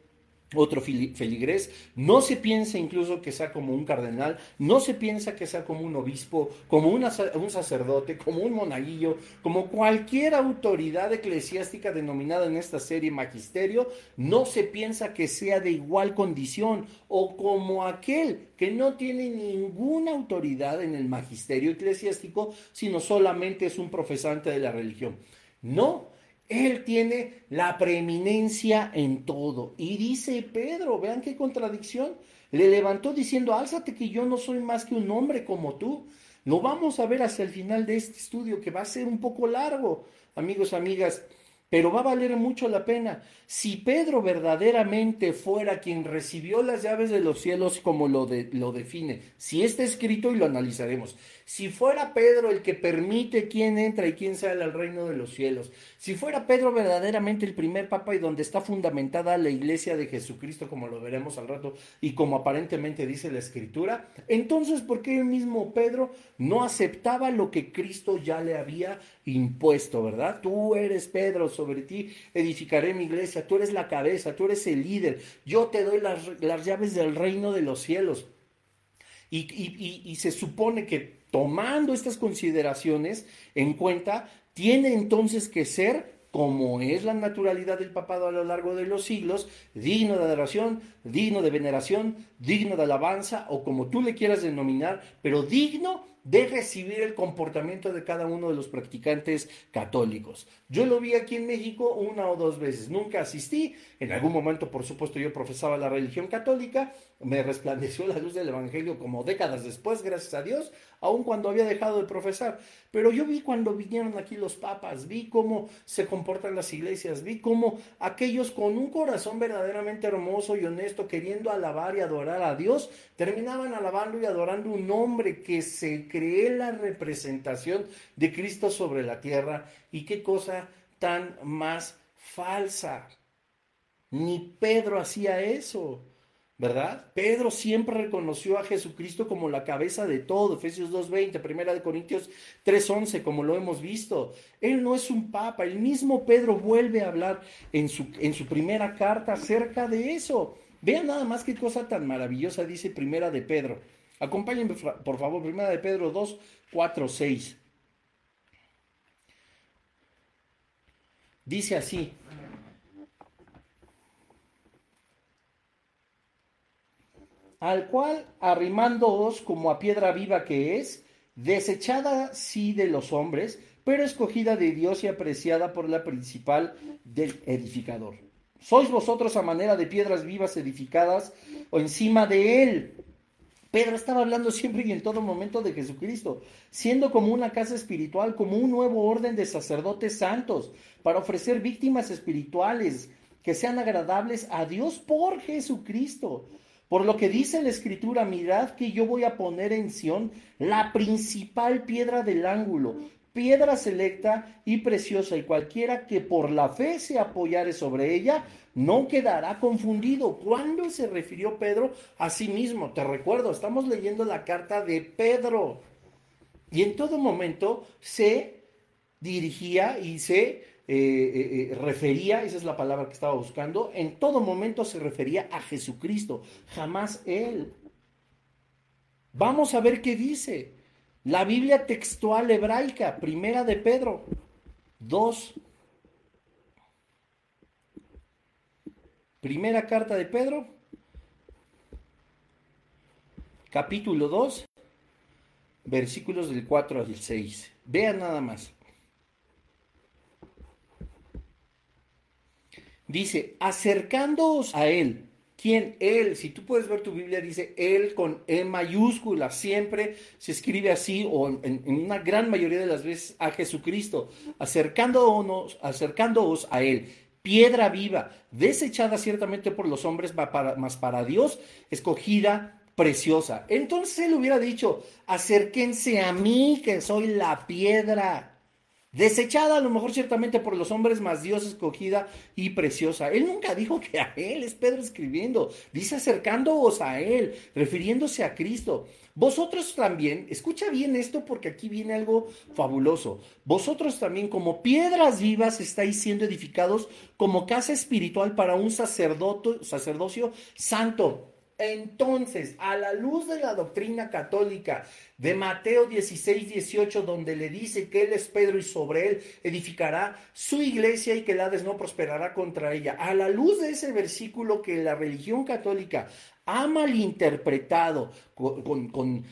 A: otro feligrés, no se piensa incluso que sea como un cardenal, no se piensa que sea como un obispo, como un sacerdote, como un monaguillo, como cualquier autoridad eclesiástica denominada en esta serie magisterio, no se piensa que sea de igual condición o como aquel que no tiene ninguna autoridad en el magisterio eclesiástico, sino solamente es un profesante de la religión. No, él tiene la preeminencia en todo. Y dice Pedro, vean qué contradicción, le levantó diciendo, álzate que yo no soy más que un hombre como tú. Lo vamos a ver hasta el final de este estudio, que va a ser un poco largo, amigos, amigas pero va a valer mucho la pena. Si Pedro verdaderamente fuera quien recibió las llaves de los cielos como lo, lo define, si está escrito y lo analizaremos, si fuera Pedro el que permite quién entra y quién sale al reino de los cielos, si fuera Pedro verdaderamente el primer papa y donde está fundamentada la iglesia de Jesucristo, como lo veremos al rato y como aparentemente dice la escritura, entonces ¿por qué el mismo Pedro no aceptaba lo que Cristo ya le había impuesto, verdad? Tú eres Pedro, sobre ti edificaré mi iglesia, tú eres la cabeza, tú eres el líder, yo te doy las, las llaves del reino de los cielos. y se supone que tomando estas consideraciones en cuenta, tiene entonces que ser como es la naturalidad del papado a lo largo de los siglos, digno de adoración, digno de veneración, digno de alabanza, o como tú le quieras denominar, pero digno de recibir el comportamiento de cada uno de los practicantes católicos. Yo lo vi aquí en México una o dos veces, nunca asistí, en algún momento por supuesto yo profesaba la religión católica, me resplandeció la luz del Evangelio como décadas después, gracias a Dios, aun cuando había dejado de profesar. Pero yo vi cuando vinieron aquí los papas, vi cómo se comportan las iglesias, vi cómo aquellos con un corazón verdaderamente hermoso y honesto, queriendo alabar y adorar a Dios, terminaban alabando y adorando un hombre que se cree la representación de Cristo sobre la tierra. Y qué cosa tan más falsa. Ni Pedro hacía eso. ¿Verdad? Pedro siempre reconoció a Jesucristo como la cabeza de todo, Efesios 2.20, Primera de Corintios 3.11, como lo hemos visto. Él no es un papa, el mismo Pedro vuelve a hablar en su, en su primera carta acerca de eso. Vean nada más qué cosa tan maravillosa dice Primera de Pedro. Acompáñenme, por favor, Primera de Pedro 2, 4, 6. Dice así, al cual arrimándoos como a piedra viva que es, desechada sí de los hombres, pero escogida de Dios y apreciada por la principal del edificador. Sois vosotros a manera de piedras vivas edificadas o encima de él. Pedro estaba hablando siempre y en todo momento de Jesucristo, siendo como una casa espiritual, como un nuevo orden de sacerdotes santos, para ofrecer víctimas espirituales que sean agradables a Dios por Jesucristo. Por lo que dice la escritura, mirad que yo voy a poner en Sión la principal piedra del ángulo, piedra selecta y preciosa, y cualquiera que por la fe se apoyare sobre ella, no quedará confundido. ¿Cuándo se refirió Pedro a sí mismo? Te recuerdo, estamos leyendo la carta de Pedro. Y en todo momento se dirigía y se eh, eh, eh, refería, esa es la palabra que estaba buscando, en todo momento se refería a Jesucristo, jamás Él. Vamos a ver qué dice. La Biblia textual hebraica, primera de Pedro 2. Primera carta de Pedro, capítulo 2, versículos del 4 al 6. Vean nada más. Dice, acercándoos a Él. ¿Quién? Él. Si tú puedes ver tu Biblia, dice Él con E mayúscula. Siempre se escribe así, o en, una gran mayoría de las veces, a Jesucristo. Acercándonos, acercándoos a Él. Piedra viva, desechada ciertamente por los hombres, mas para Dios, escogida preciosa. Entonces él hubiera dicho, acérquense a mí, que soy la piedra desechada a lo mejor ciertamente por los hombres, más Dios escogida y preciosa. Él nunca dijo que a Él, es Pedro escribiendo, dice acercándoos a Él, refiriéndose a Cristo. Vosotros también, escucha bien esto porque aquí viene algo fabuloso. Vosotros también como piedras vivas estáis siendo edificados como casa espiritual para un sacerdocio santo entonces, a la luz de la doctrina católica de Mateo 16, 18, donde le dice que Él es Pedro y sobre Él edificará su iglesia y que el Hades no prosperará contra ella, a la luz de ese versículo que la religión católica ha malinterpretado con, con,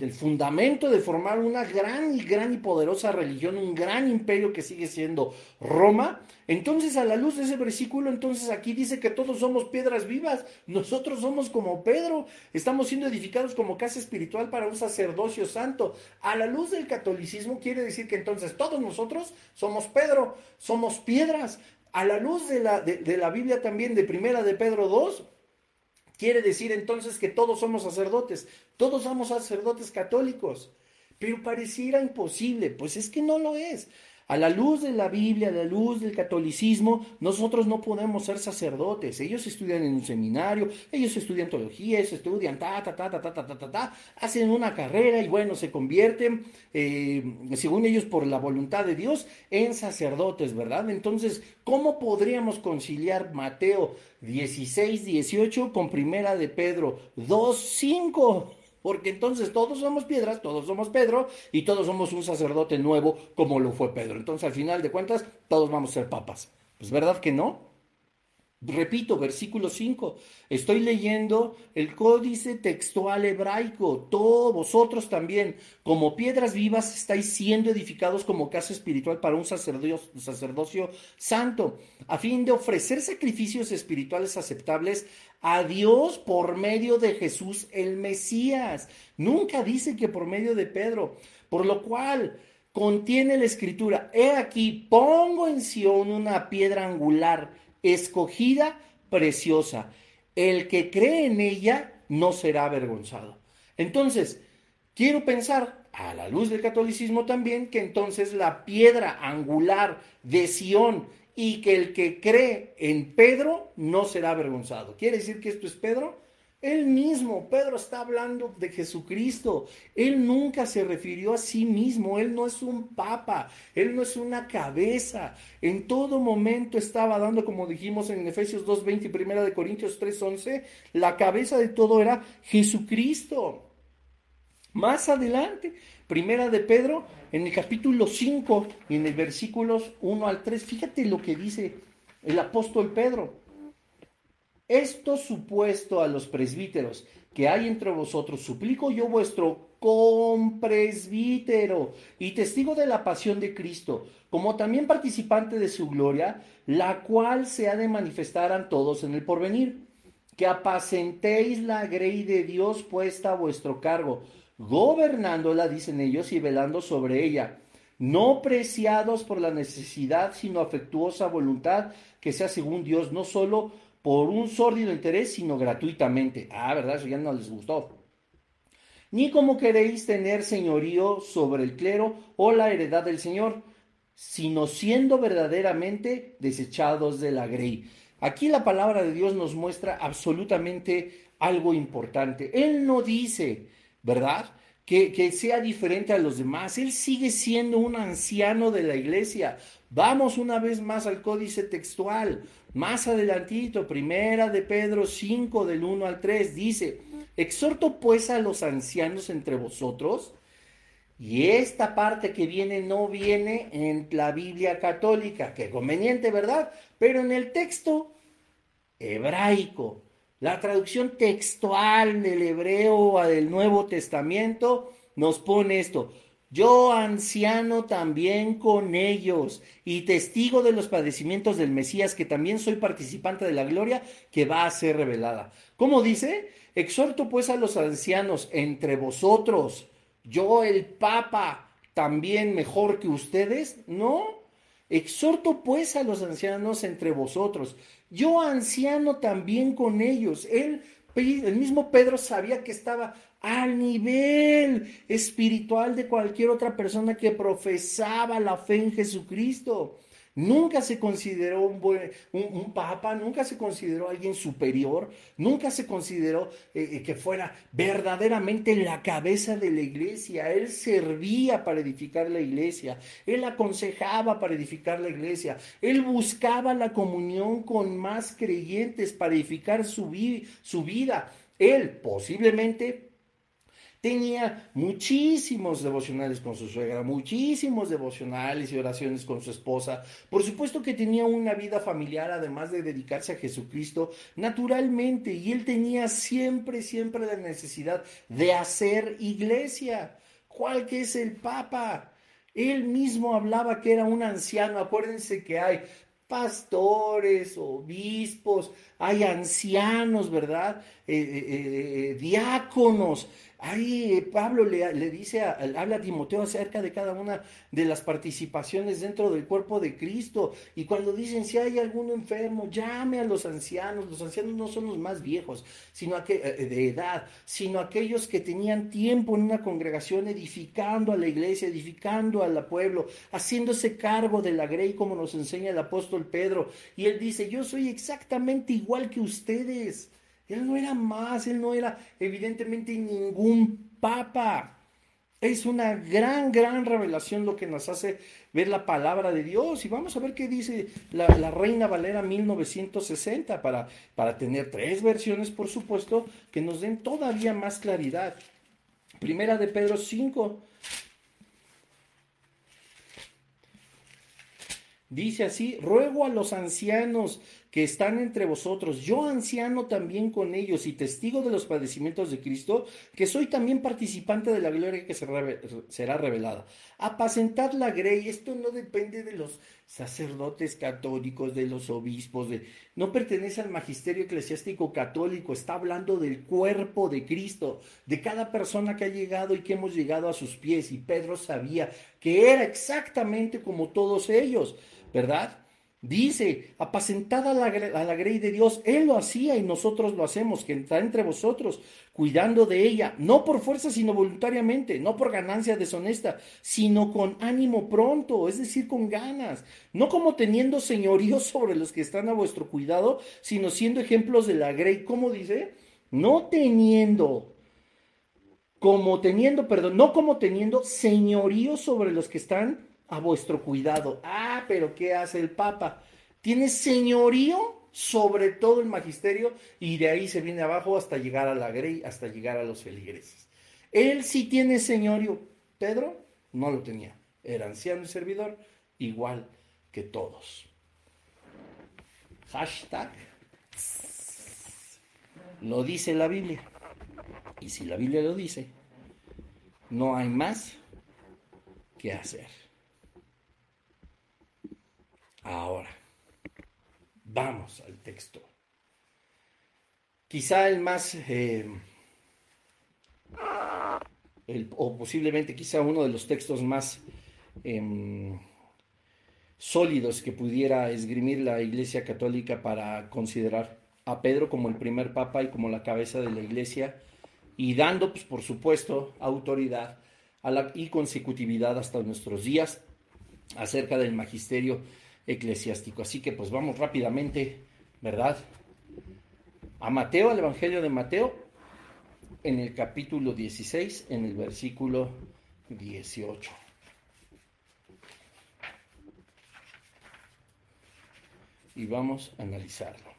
A: el fundamento de formar una gran y gran y poderosa religión, un gran imperio que sigue siendo Roma, entonces a la luz de ese versículo, entonces aquí dice que todos somos piedras vivas, nosotros somos como Pedro, estamos siendo edificados como casa espiritual para un sacerdocio santo. A la luz del catolicismo quiere decir que entonces todos nosotros somos Pedro, somos piedras. A la luz de la, de la Biblia también de Primera de Pedro 2, Quiere decir entonces que todos somos sacerdotes, todos somos sacerdotes católicos, pero pareciera imposible, pues es que no lo es. A la luz de la Biblia, a la luz del catolicismo, nosotros no podemos ser sacerdotes. Ellos estudian en un seminario, ellos estudian teología, ellos estudian ta, ta, ta, ta, ta, ta, ta, ta, hacen una carrera y bueno, se convierten, eh, según ellos, por la voluntad de Dios, en sacerdotes, ¿verdad? Entonces, ¿cómo podríamos conciliar Mateo 16, 18 con Primera de Pedro 2, 5? Porque entonces todos somos piedras, todos somos Pedro y todos somos un sacerdote nuevo como lo fue Pedro. Entonces al final de cuentas todos vamos a ser papas. Pues verdad que no. Repito, versículo 5. Estoy leyendo el códice textual hebraico. Todos vosotros también, como piedras vivas, estáis siendo edificados como casa espiritual para un sacerdocio, sacerdocio santo, a fin de ofrecer sacrificios espirituales aceptables a Dios por medio de Jesús el Mesías. Nunca dice que por medio de Pedro. Por lo cual contiene la escritura, he aquí, pongo en Sión una piedra angular, escogida, preciosa. El que cree en ella no será avergonzado. Entonces, quiero pensar, a la luz del catolicismo también, que entonces la piedra angular de Sión y que el que cree en Pedro no será avergonzado. ¿Quiere decir que esto es Pedro? Él mismo, Pedro está hablando de Jesucristo. Él nunca se refirió a sí mismo. Él no es un papa. Él no es una cabeza. En todo momento estaba dando, como dijimos en Efesios 2.20 y 1 de Corintios 3.11, la cabeza de todo era Jesucristo. Más adelante, primera de Pedro, en el capítulo 5 y en el versículos 1 al 3, fíjate lo que dice el apóstol Pedro. Esto supuesto a los presbíteros que hay entre vosotros, suplico yo vuestro compresbítero y testigo de la pasión de Cristo, como también participante de su gloria, la cual se ha de manifestar a todos en el porvenir, que apacentéis la grey de Dios puesta a vuestro cargo, gobernándola, dicen ellos, y velando sobre ella, no preciados por la necesidad, sino afectuosa voluntad, que sea según Dios, no solo por un sórdido interés, sino gratuitamente. Ah, ¿verdad? Ya no les gustó. Ni como queréis tener señorío sobre el clero o la heredad del Señor, sino siendo verdaderamente desechados de la grey. Aquí la palabra de Dios nos muestra absolutamente algo importante. Él no dice, ¿verdad? Que, que, sea diferente a los demás. Él sigue siendo un anciano de la iglesia. Vamos una vez más al códice textual. Más adelantito, primera de Pedro 5 del 1 al 3, dice, exhorto pues a los ancianos entre vosotros, y esta parte que viene no viene en la Biblia católica, que conveniente, ¿verdad? Pero en el texto hebraico, la traducción textual del hebreo a del Nuevo Testamento nos pone esto, yo anciano también con ellos y testigo de los padecimientos del Mesías, que también soy participante de la gloria que va a ser revelada. ¿Cómo dice? Exhorto pues a los ancianos entre vosotros, yo el Papa, también mejor que ustedes, ¿no? Exhorto pues a los ancianos entre vosotros, yo anciano también con ellos. Él, el mismo Pedro sabía que estaba al nivel espiritual de cualquier otra persona que profesaba la fe en Jesucristo. Nunca se consideró un, papa, nunca se consideró alguien superior, nunca se consideró eh, eh, que fuera verdaderamente la cabeza de la iglesia. Él servía para edificar la iglesia, él aconsejaba para edificar la iglesia, él buscaba la comunión con más creyentes para edificar su vida. Él posiblemente tenía muchísimos devocionales con su suegra, muchísimos devocionales y oraciones con su esposa. Por supuesto que tenía una vida familiar, además de dedicarse a Jesucristo, naturalmente, y él tenía siempre, siempre la necesidad de hacer iglesia. ¿Cuál que es el Papa? Él mismo hablaba que era un anciano. Acuérdense que hay pastores, obispos, hay ancianos, ¿verdad? Eh, eh, eh, diáconos Ahí Pablo le, dice, habla a Timoteo acerca de cada una de las participaciones dentro del cuerpo de Cristo. Y cuando dicen, si hay alguno enfermo, llame a los ancianos. Los ancianos no son los más viejos, sino que, eh, de edad, sino aquellos que tenían tiempo en una congregación edificando a la iglesia, edificando al pueblo, haciéndose cargo de la grey, como nos enseña el apóstol Pedro. Y él dice, yo soy exactamente igual que ustedes. Él no era más, él no era evidentemente ningún papa. Es una gran, gran revelación lo que nos hace ver la palabra de Dios. Y vamos a ver qué dice la, Reina Valera 1960 para, para tener tres versiones, por supuesto, que nos den todavía más claridad. Primera de Pedro 5. Dice así, ruego a los ancianos que están entre vosotros, yo anciano también con ellos y testigo de los padecimientos de Cristo, que soy también participante de la gloria que será revelada. Apacentad la grey, esto no depende de los sacerdotes católicos, de los obispos, de, no pertenece al magisterio eclesiástico católico, está hablando del cuerpo de Cristo, de cada persona que ha llegado y que hemos llegado a sus pies. Y Pedro sabía que era exactamente como todos ellos, ¿verdad? Dice, apacentada a la, a la grey de Dios, Él lo hacía y nosotros lo hacemos, que está entre vosotros, cuidando de ella, no por fuerza, sino voluntariamente, no por ganancia deshonesta, sino con ánimo pronto, es decir, con ganas, no como teniendo señorío sobre los que están a vuestro cuidado, sino siendo ejemplos de la grey, ¿cómo dice? No teniendo como teniendo, perdón, no como teniendo señorío sobre los que están a vuestro cuidado. Ah, pero ¿qué hace el Papa? Tiene señorío sobre todo el magisterio y de ahí se viene abajo hasta llegar a la grey, hasta llegar a los feligreses. Él sí tiene señorío. Pedro no lo tenía. Era anciano y servidor, igual que todos. Hashtag. Lo dice la Biblia. Y si la Biblia lo dice, no hay más que hacer. Ahora, vamos al texto. Quizá el más, eh, o posiblemente quizá uno de los textos más em, sólidos que pudiera esgrimir la Iglesia Católica para considerar a Pedro como el primer papa y como la cabeza de la Iglesia, y dando, pues, por supuesto, autoridad y consecutividad hasta nuestros días acerca del magisterio eclesiástico. Así que pues vamos rápidamente, ¿verdad? A Mateo, al Evangelio de Mateo, en el capítulo 16, en el versículo 18. Y vamos a analizarlo.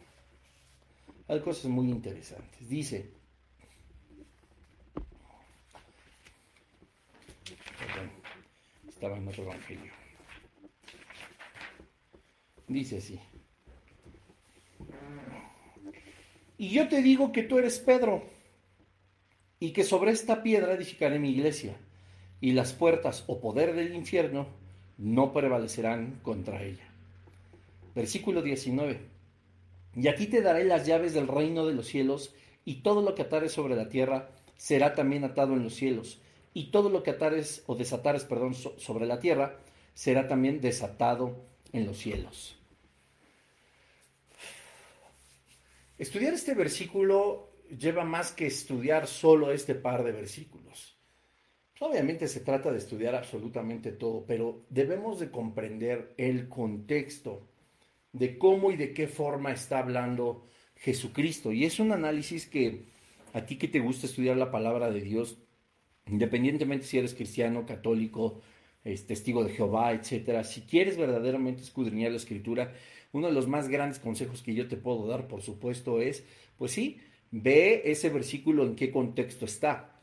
A: Hay cosas muy interesantes. Dice, perdón, estaba en otro evangelio. Dice así. Y yo te digo que tú eres Pedro, y que sobre esta piedra edificaré mi iglesia, y las puertas o poder del infierno no prevalecerán contra ella. Versículo 19. Y aquí te daré las llaves del reino de los cielos, y todo lo que atares sobre la tierra será también atado en los cielos, y todo lo que atares o desatares, perdón, sobre la tierra será también desatado en los cielos. Estudiar este versículo lleva más que estudiar solo este par de versículos. Obviamente se trata de estudiar absolutamente todo, pero debemos de comprender el contexto de cómo y de qué forma está hablando Jesucristo. Y es un análisis que a ti que te gusta estudiar la palabra de Dios, independientemente si eres cristiano, católico, testigo de Jehová, etcétera, si quieres verdaderamente escudriñar la escritura, uno de los más grandes consejos que yo te puedo dar, por supuesto, es, pues sí, ve ese versículo en qué contexto está.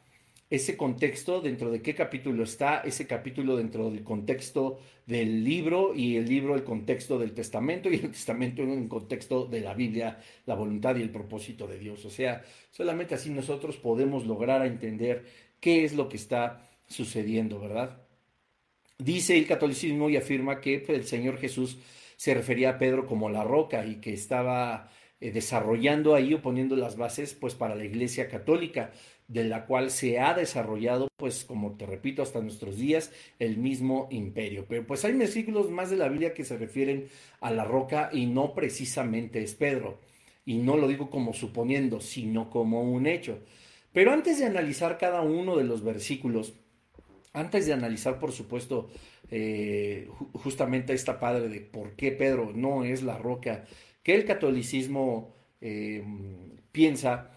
A: Ese contexto dentro de qué capítulo está, ese capítulo dentro del contexto del libro y el libro el contexto del testamento y el testamento en el contexto de la Biblia, la voluntad y el propósito de Dios. O sea, solamente así nosotros podemos lograr entender qué es lo que está sucediendo, ¿verdad? Dice el catolicismo y afirma que el Señor Jesús se refería a Pedro como la roca y que estaba eh, desarrollando ahí o poniendo las bases pues para la Iglesia Católica, de la cual se ha desarrollado pues como te repito hasta nuestros días el mismo imperio. Pero pues hay versículos más de la Biblia que se refieren a la roca y no precisamente es Pedro. Y no lo digo como suponiendo, sino como un hecho. Pero antes de analizar cada uno de los versículos, antes de analizar, por supuesto, eh, justamente esta padre de por qué Pedro no es la roca que el catolicismo eh, piensa,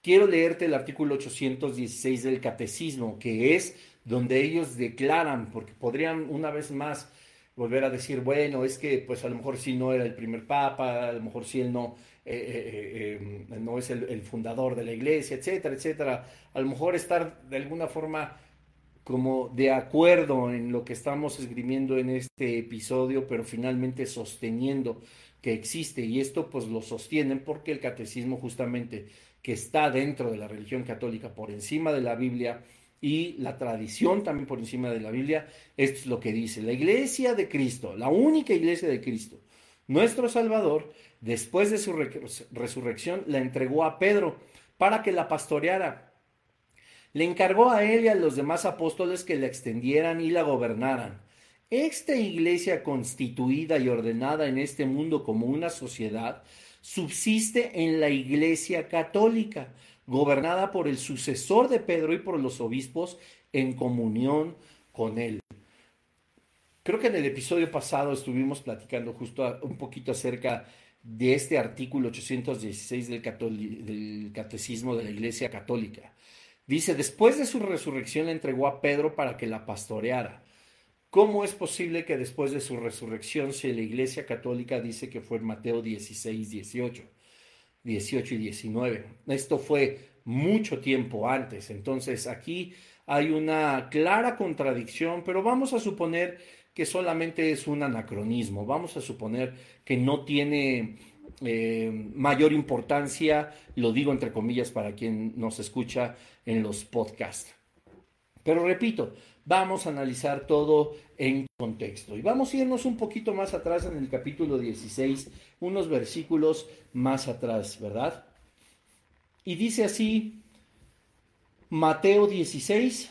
A: quiero leerte el artículo 816 del catecismo, que es donde ellos declaran, porque podrían una vez más volver a decir, bueno, es que pues a lo mejor sí no era el primer papa, a lo mejor sí él no, eh, no es el, el, fundador de la iglesia, etcétera, etcétera. A lo mejor estar de alguna forma como de acuerdo en lo que estamos esgrimiendo en este episodio, pero finalmente sosteniendo que existe. Y esto pues lo sostienen porque el catecismo justamente que está dentro de la religión católica por encima de la Biblia y la tradición también por encima de la Biblia, esto es lo que dice. La iglesia de Cristo, la única iglesia de Cristo, nuestro Salvador, después de su resurrección, la entregó a Pedro para que la pastoreara le encargó a él y a los demás apóstoles que la extendieran y la gobernaran. Esta iglesia constituida y ordenada en este mundo como una sociedad subsiste en la iglesia católica, gobernada por el sucesor de Pedro y por los obispos en comunión con él. Creo que en el episodio pasado estuvimos platicando justo un poquito acerca de este artículo 816 del, del Catecismo de la Iglesia Católica. Dice, después de su resurrección le entregó a Pedro para que la pastoreara. ¿Cómo es posible que después de su resurrección, si la Iglesia Católica dice que fue en Mateo 16, 18, 18 y 19? Esto fue mucho tiempo antes. Entonces aquí hay una clara contradicción, pero vamos a suponer que solamente es un anacronismo. Vamos a suponer que no tiene eh, mayor importancia, lo digo entre comillas para quien nos escucha en los podcasts. Pero repito, vamos a analizar todo en contexto y vamos a irnos un poquito más atrás en el capítulo 16, unos versículos más atrás, ¿verdad? Y dice así, Mateo 16,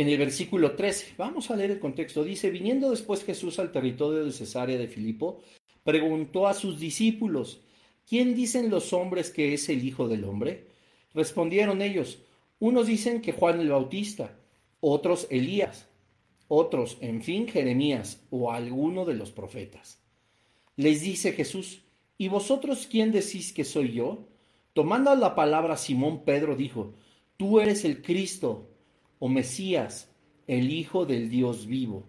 A: en el versículo 13, vamos a leer el contexto, dice, viniendo después Jesús al territorio de Cesarea de Filipo, preguntó a sus discípulos, ¿quién dicen los hombres que es el Hijo del Hombre? Respondieron ellos, unos dicen que Juan el Bautista, otros Elías, otros, en fin, Jeremías o alguno de los profetas. Les dice Jesús, ¿y vosotros quién decís que soy yo? Tomando la palabra Simón Pedro dijo, tú eres el Cristo, o Mesías, el Hijo del Dios vivo.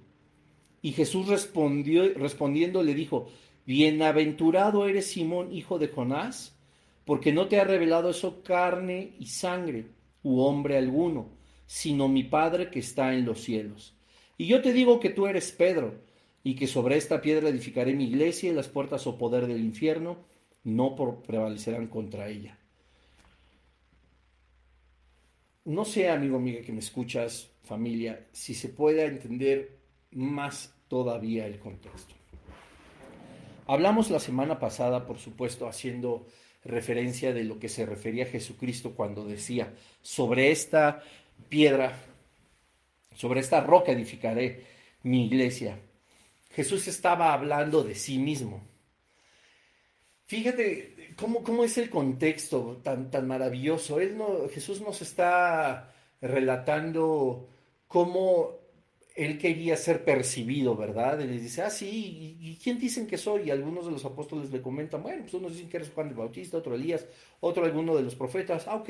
A: Y Jesús respondió, respondiendo le dijo, Bienaventurado eres Simón, hijo de Jonás, porque no te ha revelado eso carne y sangre, u hombre alguno, sino mi Padre que está en los cielos. Y yo te digo que tú eres Pedro, y que sobre esta piedra edificaré mi iglesia, y las puertas o poder del infierno no prevalecerán contra ella. No sé, amigo, amiga, que me escuchas, familia, si se pueda entender más todavía el contexto. Hablamos la semana pasada, por supuesto, haciendo referencia de lo que se refería Jesucristo cuando decía, sobre esta piedra, sobre esta roca edificaré mi iglesia. Jesús estaba hablando de sí mismo. Fíjate ¿Cómo, es el contexto tan, tan maravilloso? No, Jesús nos está relatando cómo él quería ser percibido, ¿verdad? Él les dice, ah, sí, ¿y, quién dicen que soy? Y algunos de los apóstoles le comentan, bueno, pues unos dicen que eres Juan el Bautista, otro Elías, otro alguno de los profetas. Ah, ok.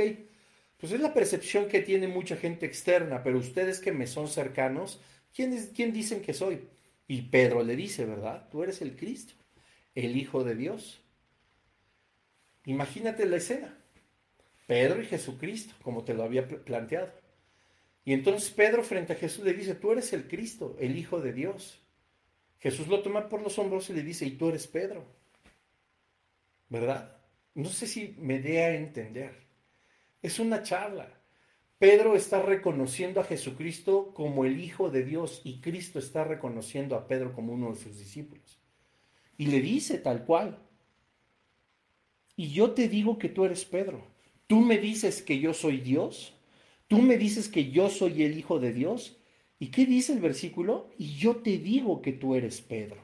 A: Pues es la percepción que tiene mucha gente externa, pero ustedes que me son cercanos, ¿quién, es, quién dicen que soy? Y Pedro le dice, ¿verdad? Tú eres el Cristo, el Hijo de Dios. Imagínate la escena. Pedro y Jesucristo, como te lo había planteado. Y entonces Pedro frente a Jesús le dice, tú eres el Cristo, el Hijo de Dios. Jesús lo toma por los hombros y le dice, y tú eres Pedro. ¿Verdad? No sé si me dé a entender. Es una charla. Pedro está reconociendo a Jesucristo como el Hijo de Dios y Cristo está reconociendo a Pedro como uno de sus discípulos. Y le dice tal cual, y yo te digo que tú eres Pedro. Tú me dices que yo soy Dios. Tú me dices que yo soy el Hijo de Dios. ¿Y qué dice el versículo? Y yo te digo que tú eres Pedro.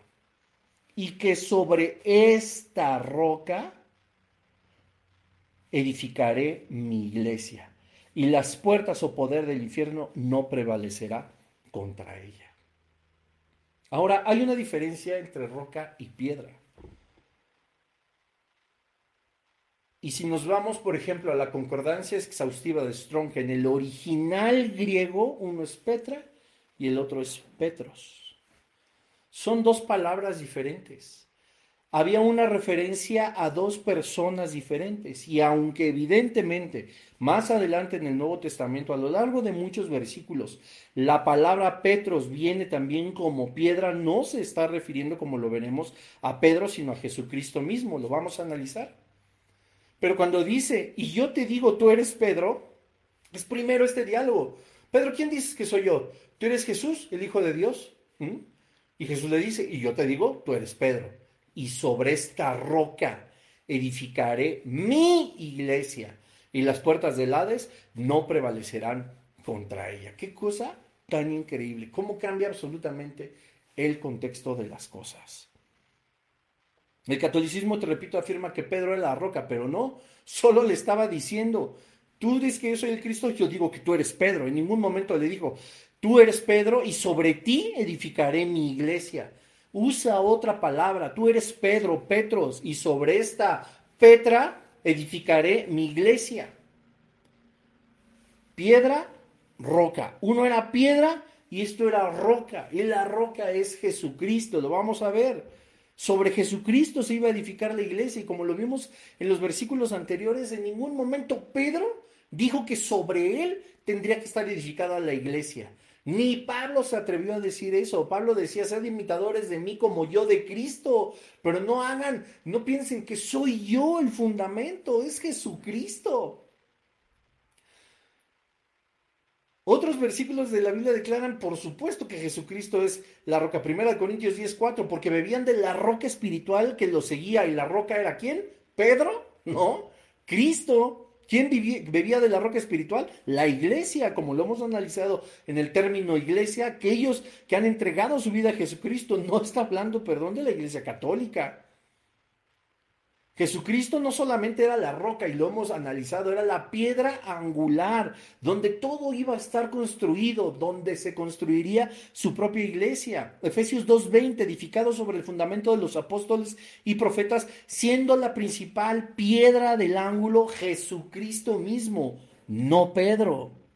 A: Y que sobre esta roca edificaré mi iglesia. Y las puertas o poder del infierno no prevalecerá contra ella. Ahora, hay una diferencia entre roca y piedra. Y si nos vamos, por ejemplo, a la concordancia exhaustiva de Strong, en el original griego uno es Petra y el otro es Petros. Son dos palabras diferentes. había una referencia a dos personas diferentes. Y aunque evidentemente más adelante en el Nuevo Testamento, a lo largo de muchos versículos, la palabra Petros viene también como piedra, no se está refiriendo, como lo veremos, a Pedro, sino a Jesucristo mismo. Lo vamos a analizar. Pero cuando dice, y yo te digo, tú eres Pedro, es primero este diálogo. Pedro, ¿quién dices que soy yo? ¿Tú eres Jesús, el Hijo de Dios? ¿Mm? Y Jesús le dice, y yo te digo, tú eres Pedro. Y sobre esta roca edificaré mi iglesia. Y las puertas del Hades no prevalecerán contra ella. Qué cosa tan increíble. Cómo cambia absolutamente el contexto de las cosas. El catolicismo, te repito, afirma que Pedro era la roca, pero no, solo le estaba diciendo, tú dices que yo soy el Cristo, yo digo que tú eres Pedro. En ningún momento le dijo, tú eres Pedro y sobre ti edificaré mi iglesia. Usa otra palabra, tú eres Pedro, Petros, y sobre esta Petra edificaré mi iglesia. Piedra, roca. Uno era piedra y esto era roca. Y la roca es Jesucristo, lo vamos a ver. Sobre Jesucristo se iba a edificar la iglesia y como lo vimos en los versículos anteriores, en ningún momento Pedro dijo que sobre él tendría que estar edificada la iglesia. Ni Pablo se atrevió a decir eso. Pablo decía, sed imitadores de mí como yo de Cristo, pero no hagan, no piensen que soy yo el fundamento, es Jesucristo. Otros versículos de la Biblia declaran, por supuesto, que Jesucristo es la roca. Primera de Corintios 10:4, porque bebían de la roca espiritual que los seguía. ¿Y la roca era quién? ¿Pedro? No, Cristo. ¿Quién bebía de la roca espiritual? La iglesia, como lo hemos analizado en el término iglesia, aquellos que han entregado su vida a Jesucristo. No está hablando, perdón, de la iglesia católica. Jesucristo no solamente era la roca, y lo hemos analizado, era la piedra angular, donde todo iba a estar construido, donde se construiría su propia iglesia. Efesios 2.20, edificado sobre el fundamento de los apóstoles y profetas, siendo la principal piedra del ángulo Jesucristo mismo, no Pedro.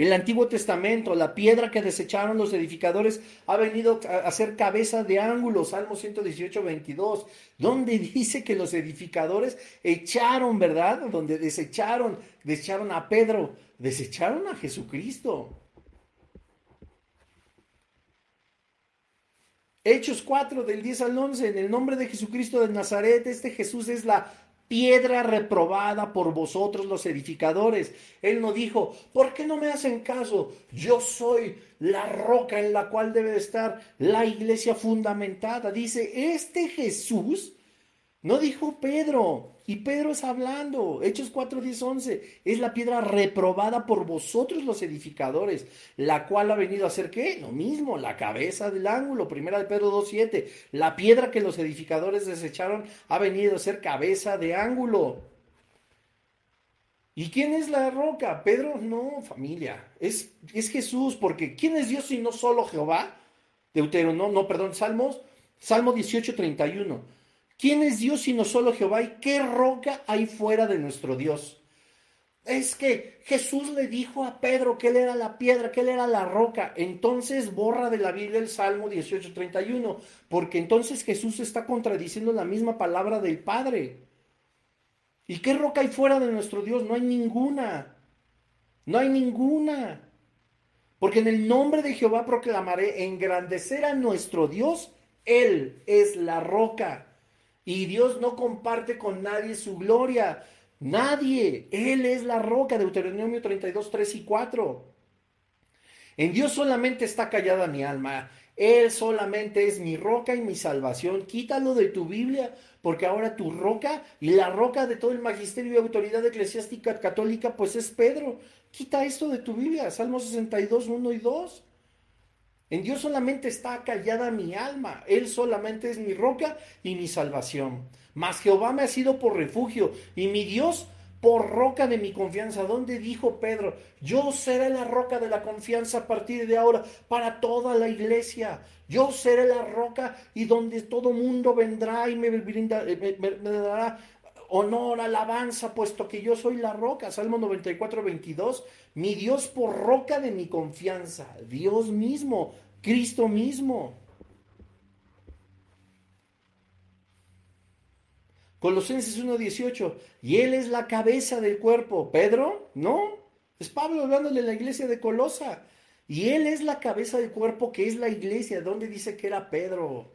A: El Antiguo Testamento, la piedra que desecharon los edificadores, ha venido a ser cabeza de ángulo, Salmo 118, 22, donde dice que los edificadores echaron, ¿verdad? Donde desecharon, desecharon a Pedro, desecharon a Jesucristo. Hechos 4 del 10 al 11, en el nombre de Jesucristo de Nazaret, este Jesús es la piedra reprobada por vosotros los edificadores. Él no dijo, ¿por qué no me hacen caso? Yo soy la roca en la cual debe estar la iglesia fundamentada. Dice, este Jesús, no dijo Pedro, y Pedro es hablando, Hechos 4, 10, 11, es la piedra reprobada por vosotros los edificadores, la cual ha venido a ser qué? Lo mismo, la cabeza del ángulo, primera de Pedro 2, 7, la piedra que los edificadores desecharon ha venido a ser cabeza de ángulo. ¿Y quién es la roca? Pedro, no, familia, es, es Jesús, porque ¿quién es Dios si no solo Jehová? Deuteronomio, no, no, perdón, Salmos, Salmo 18, 31. ¿Quién es Dios sino solo Jehová? ¿Y qué roca hay fuera de nuestro Dios? Es que Jesús le dijo a Pedro que él era la piedra, que él era la roca. Entonces borra de la Biblia el Salmo 18:31, porque entonces Jesús está contradiciendo la misma palabra del Padre. ¿Y qué roca hay fuera de nuestro Dios? No hay ninguna. No hay ninguna. Porque en el nombre de Jehová proclamaré engrandecer a nuestro Dios. Él es la roca. Y Dios no comparte con nadie su gloria. Nadie. Él es la roca. Deuteronomio 32, 3 y 4. En Dios solamente está callada mi alma. Él solamente es mi roca y mi salvación. Quítalo de tu Biblia, porque ahora tu roca y la roca de todo el magisterio y autoridad eclesiástica católica, pues es Pedro. Quita esto de tu Biblia. Salmo 62, 1 y 2. En Dios solamente está callada mi alma. Él solamente es mi roca y mi salvación. Mas Jehová me ha sido por refugio y mi Dios por roca de mi confianza. ¿Dónde dijo Pedro? Yo seré la roca de la confianza a partir de ahora para toda la iglesia. Yo seré la roca y donde todo mundo vendrá y me, me, me dará honor, alabanza, puesto que yo soy la roca. Salmo 94, 22. Mi Dios por roca de mi confianza. Dios mismo, Cristo mismo. Colosenses 1.18, y Él es la cabeza del cuerpo. Pedro, no, es Pablo hablándole a la iglesia de Colosa. Y Él es la cabeza del cuerpo que es la iglesia. ¿Dónde dice que era Pedro?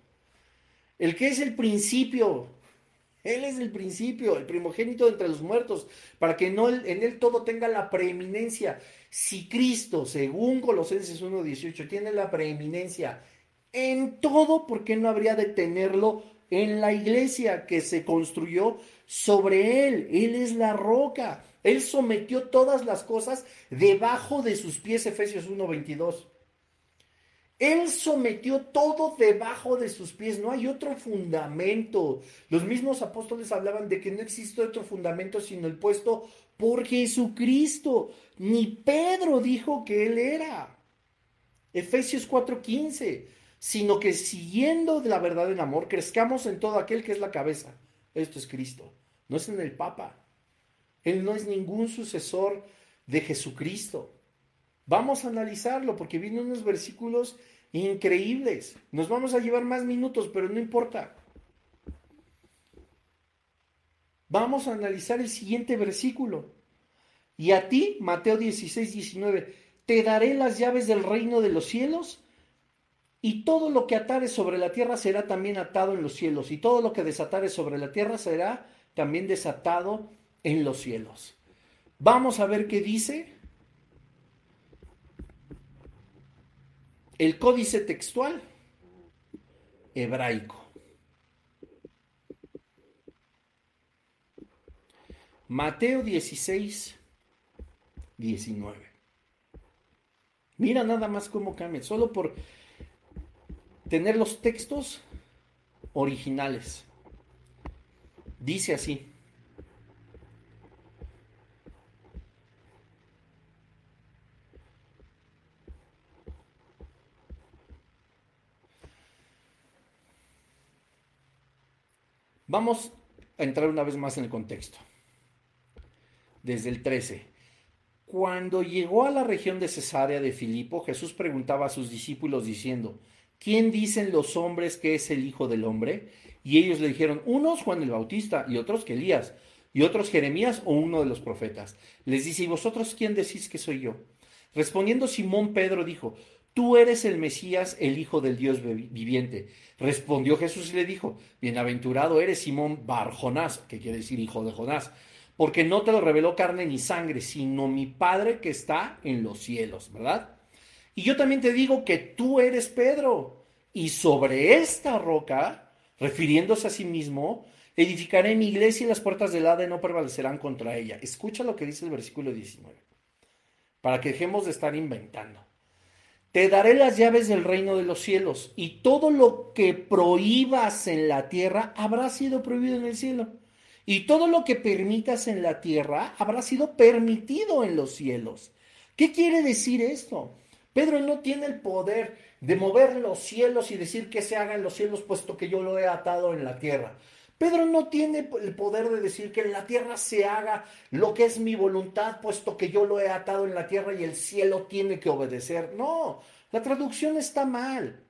A: El que es el principio. Él es el principio, el primogénito entre los muertos, para que no en Él todo tenga la preeminencia. Si Cristo, según Colosenses 1.18, tiene la preeminencia en todo, ¿por qué no habría de tenerlo en la iglesia que se construyó sobre Él? Él es la roca. Él sometió todas las cosas debajo de sus pies, Efesios 1:22. Él sometió todo debajo de sus pies, no hay otro fundamento. Los mismos apóstoles hablaban de que no existe otro fundamento sino el puesto por Jesucristo. Ni Pedro dijo que Él era. Efesios 4:15, sino que siguiendo la verdad en amor, crezcamos en todo aquel que es la cabeza. Esto es Cristo, no es en el Papa. Él no es ningún sucesor de Jesucristo. Vamos a analizarlo porque vienen unos versículos increíbles. Nos vamos a llevar más minutos, pero no importa. Vamos a analizar el siguiente versículo. Y a ti, Mateo 16, 19, te daré las llaves del reino de los cielos y todo lo que atares sobre la tierra será también atado en los cielos y todo lo que desatares sobre la tierra será también desatado en los cielos. Vamos a ver qué dice el códice textual hebraico. Mateo 16, 19. Mira nada más cómo cambia, solo por tener los textos originales. Dice así. Vamos a entrar una vez más en el contexto. Desde el 13. Cuando llegó a la región de Cesarea de Filipo, Jesús preguntaba a sus discípulos diciendo, ¿quién dicen los hombres que es el Hijo del Hombre? Y ellos le dijeron, unos Juan el Bautista y otros que Elías y otros Jeremías o uno de los profetas. Les dice, ¿y vosotros quién decís que soy yo? Respondiendo Simón Pedro dijo, tú eres el Mesías, el Hijo del Dios viviente. Respondió Jesús y le dijo, bienaventurado eres Simón Bar Jonás, que quiere decir hijo de Jonás, porque no te lo reveló carne ni sangre, sino mi Padre que está en los cielos, ¿verdad? Y yo también te digo que tú eres Pedro, y sobre esta roca, refiriéndose a sí mismo, edificaré mi iglesia y las puertas del Hades no prevalecerán contra ella. Escucha lo que dice el versículo 19, para que dejemos de estar inventando. Te daré las llaves del reino de los cielos, y todo lo que prohíbas en la tierra habrá sido prohibido en el cielo. Y todo lo que permitas en la tierra habrá sido permitido en los cielos. ¿Qué quiere decir esto? Pedro no tiene el poder de mover los cielos y decir que se haga en los cielos, puesto que yo lo he atado en la tierra. Pedro no tiene el poder de decir que en la tierra se haga lo que es mi voluntad, puesto que yo lo he atado en la tierra y el cielo tiene que obedecer. No, la traducción está mal.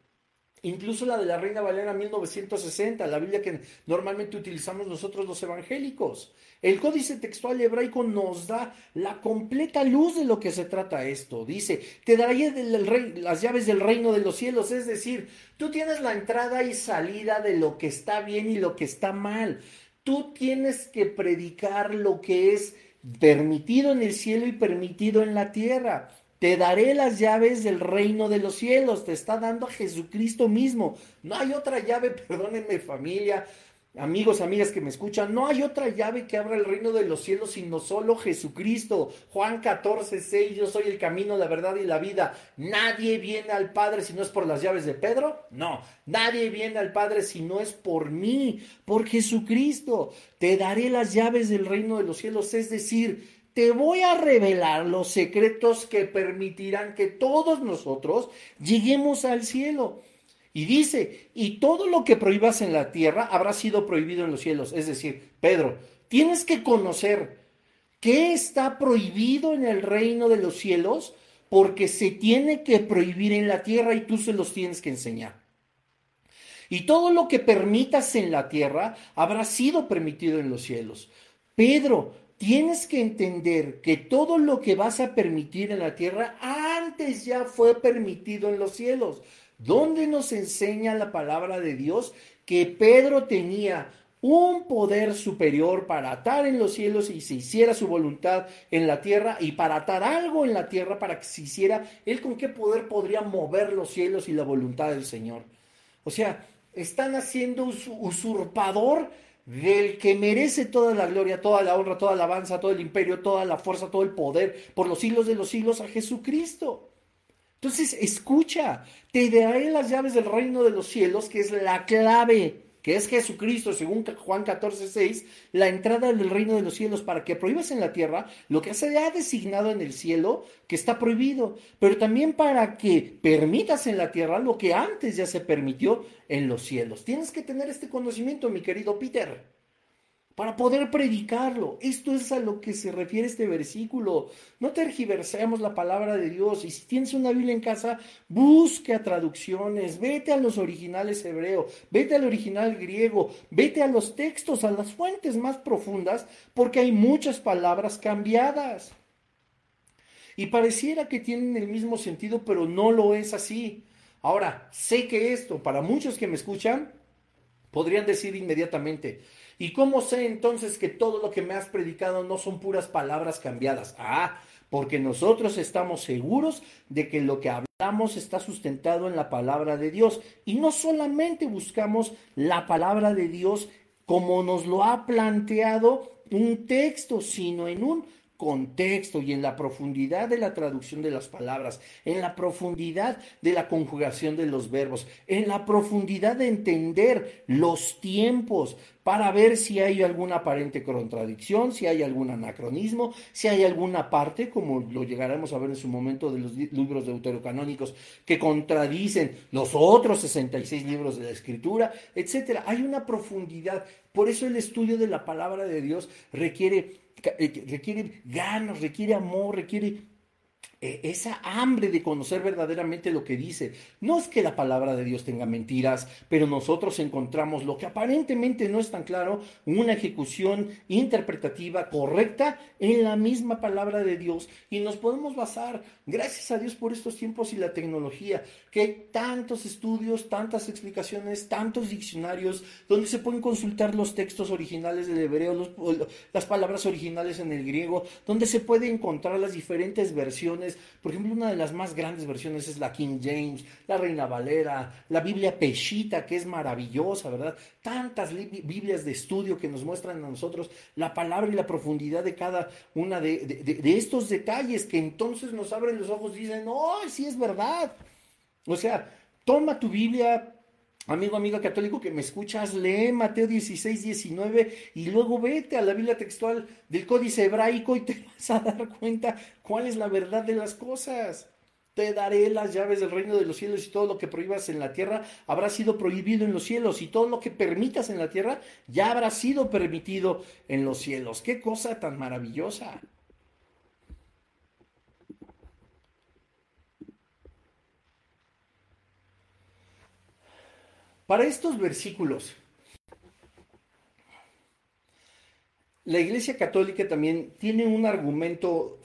A: Incluso la de la Reina Valera 1960, la Biblia que normalmente utilizamos nosotros los evangélicos. El códice textual hebraico nos da la completa luz de lo que se trata esto. Dice, te daré las llaves del reino de los cielos. Es decir, tú tienes la entrada y salida de lo que está bien y lo que está mal. Tú tienes que predicar lo que es permitido en el cielo y permitido en la tierra. Te daré las llaves del reino de los cielos. Te está dando a Jesucristo mismo. No hay otra llave, perdónenme familia, amigos, amigas que me escuchan. No hay otra llave que abra el reino de los cielos sino solo Jesucristo. Juan 14, 6, yo soy el camino, la verdad y la vida. Nadie viene al Padre si no es por las llaves de Pedro. No, nadie viene al Padre si no es por mí, por Jesucristo. Te daré las llaves del reino de los cielos, es decir, te voy a revelar los secretos que permitirán que todos nosotros lleguemos al cielo. Y dice, y todo lo que prohíbas en la tierra habrá sido prohibido en los cielos. Es decir, Pedro, tienes que conocer qué está prohibido en el reino de los cielos porque se tiene que prohibir en la tierra y tú se los tienes que enseñar. Y todo lo que permitas en la tierra habrá sido permitido en los cielos. Pedro, tienes que entender que todo lo que vas a permitir en la tierra antes ya fue permitido en los cielos. ¿Dónde nos enseña la palabra de Dios que Pedro tenía un poder superior para atar en los cielos y se hiciera su voluntad en la tierra y para atar algo en la tierra para que se hiciera, él con qué poder podría mover los cielos y la voluntad del Señor. O sea, están haciendo usurpador del que merece toda la gloria, toda la honra, toda la alabanza, todo el imperio, toda la fuerza, todo el poder por los siglos de los siglos a Jesucristo. Entonces, escucha, te daré las llaves del reino de los cielos, que es la clave que es Jesucristo, según Juan 14, 6, la entrada del reino de los cielos para que prohíbas en la tierra lo que se ha designado en el cielo que está prohibido, pero también para que permitas en la tierra lo que antes ya se permitió en los cielos. Tienes que tener este conocimiento, mi querido Peter para poder predicarlo. Esto es a lo que se refiere este versículo. No tergiversemos la palabra de Dios. Y si tienes una Biblia en casa, busque a traducciones, vete a los originales hebreo, vete al original griego, vete a los textos, a las fuentes más profundas, porque hay muchas palabras cambiadas. Y pareciera que tienen el mismo sentido, pero no lo es así. Ahora, sé que esto, para muchos que me escuchan, podrían decir inmediatamente, ¿Y cómo sé entonces que todo lo que me has predicado no son puras palabras cambiadas? Ah, porque nosotros estamos seguros de que lo que hablamos está sustentado en la palabra de Dios. Y no solamente buscamos la palabra de Dios como nos lo ha planteado un texto, sino en un contexto y en la profundidad de la traducción de las palabras, en la profundidad de la conjugación de los verbos, en la profundidad de entender los tiempos para ver si hay alguna aparente contradicción, si hay algún anacronismo, si hay alguna parte, como lo llegaremos a ver en su momento de los libros deuterocanónicos, que contradicen los otros 66 libros de la escritura, etcétera. Hay una profundidad. Por eso el estudio de la palabra de Dios requiere requiere ganas, requiere amor, requiere eh, esa hambre de conocer verdaderamente lo que dice. No es que la palabra de Dios tenga mentiras, pero nosotros encontramos lo que aparentemente no es tan claro, una ejecución interpretativa correcta en la misma palabra de Dios y nos podemos basar, gracias a Dios por estos tiempos y la tecnología, que hay tantos estudios, tantas explicaciones, tantos diccionarios donde se pueden consultar los textos originales del hebreo, las palabras originales en el griego, donde se puede encontrar las diferentes versiones por ejemplo, una de las más grandes versiones es la King James, la Reina Valera, la Biblia Peshita, que es maravillosa, ¿verdad? Tantas Biblias de estudio que nos muestran a nosotros la palabra y la profundidad de cada una de, estos detalles que entonces nos abren los ojos y dicen, ¡oh, sí es verdad! O sea, toma tu Biblia, Amigo, amiga católico que me escuchas, lee Mateo 16, 19 y luego vete a la Biblia textual del Códice Hebraico y te vas a dar cuenta cuál es la verdad de las cosas. Te daré las llaves del reino de los cielos y todo lo que prohíbas en la tierra habrá sido prohibido en los cielos y todo lo que permitas en la tierra ya habrá sido permitido en los cielos. Qué cosa tan maravillosa. Para estos versículos, la Iglesia Católica también tiene un argumento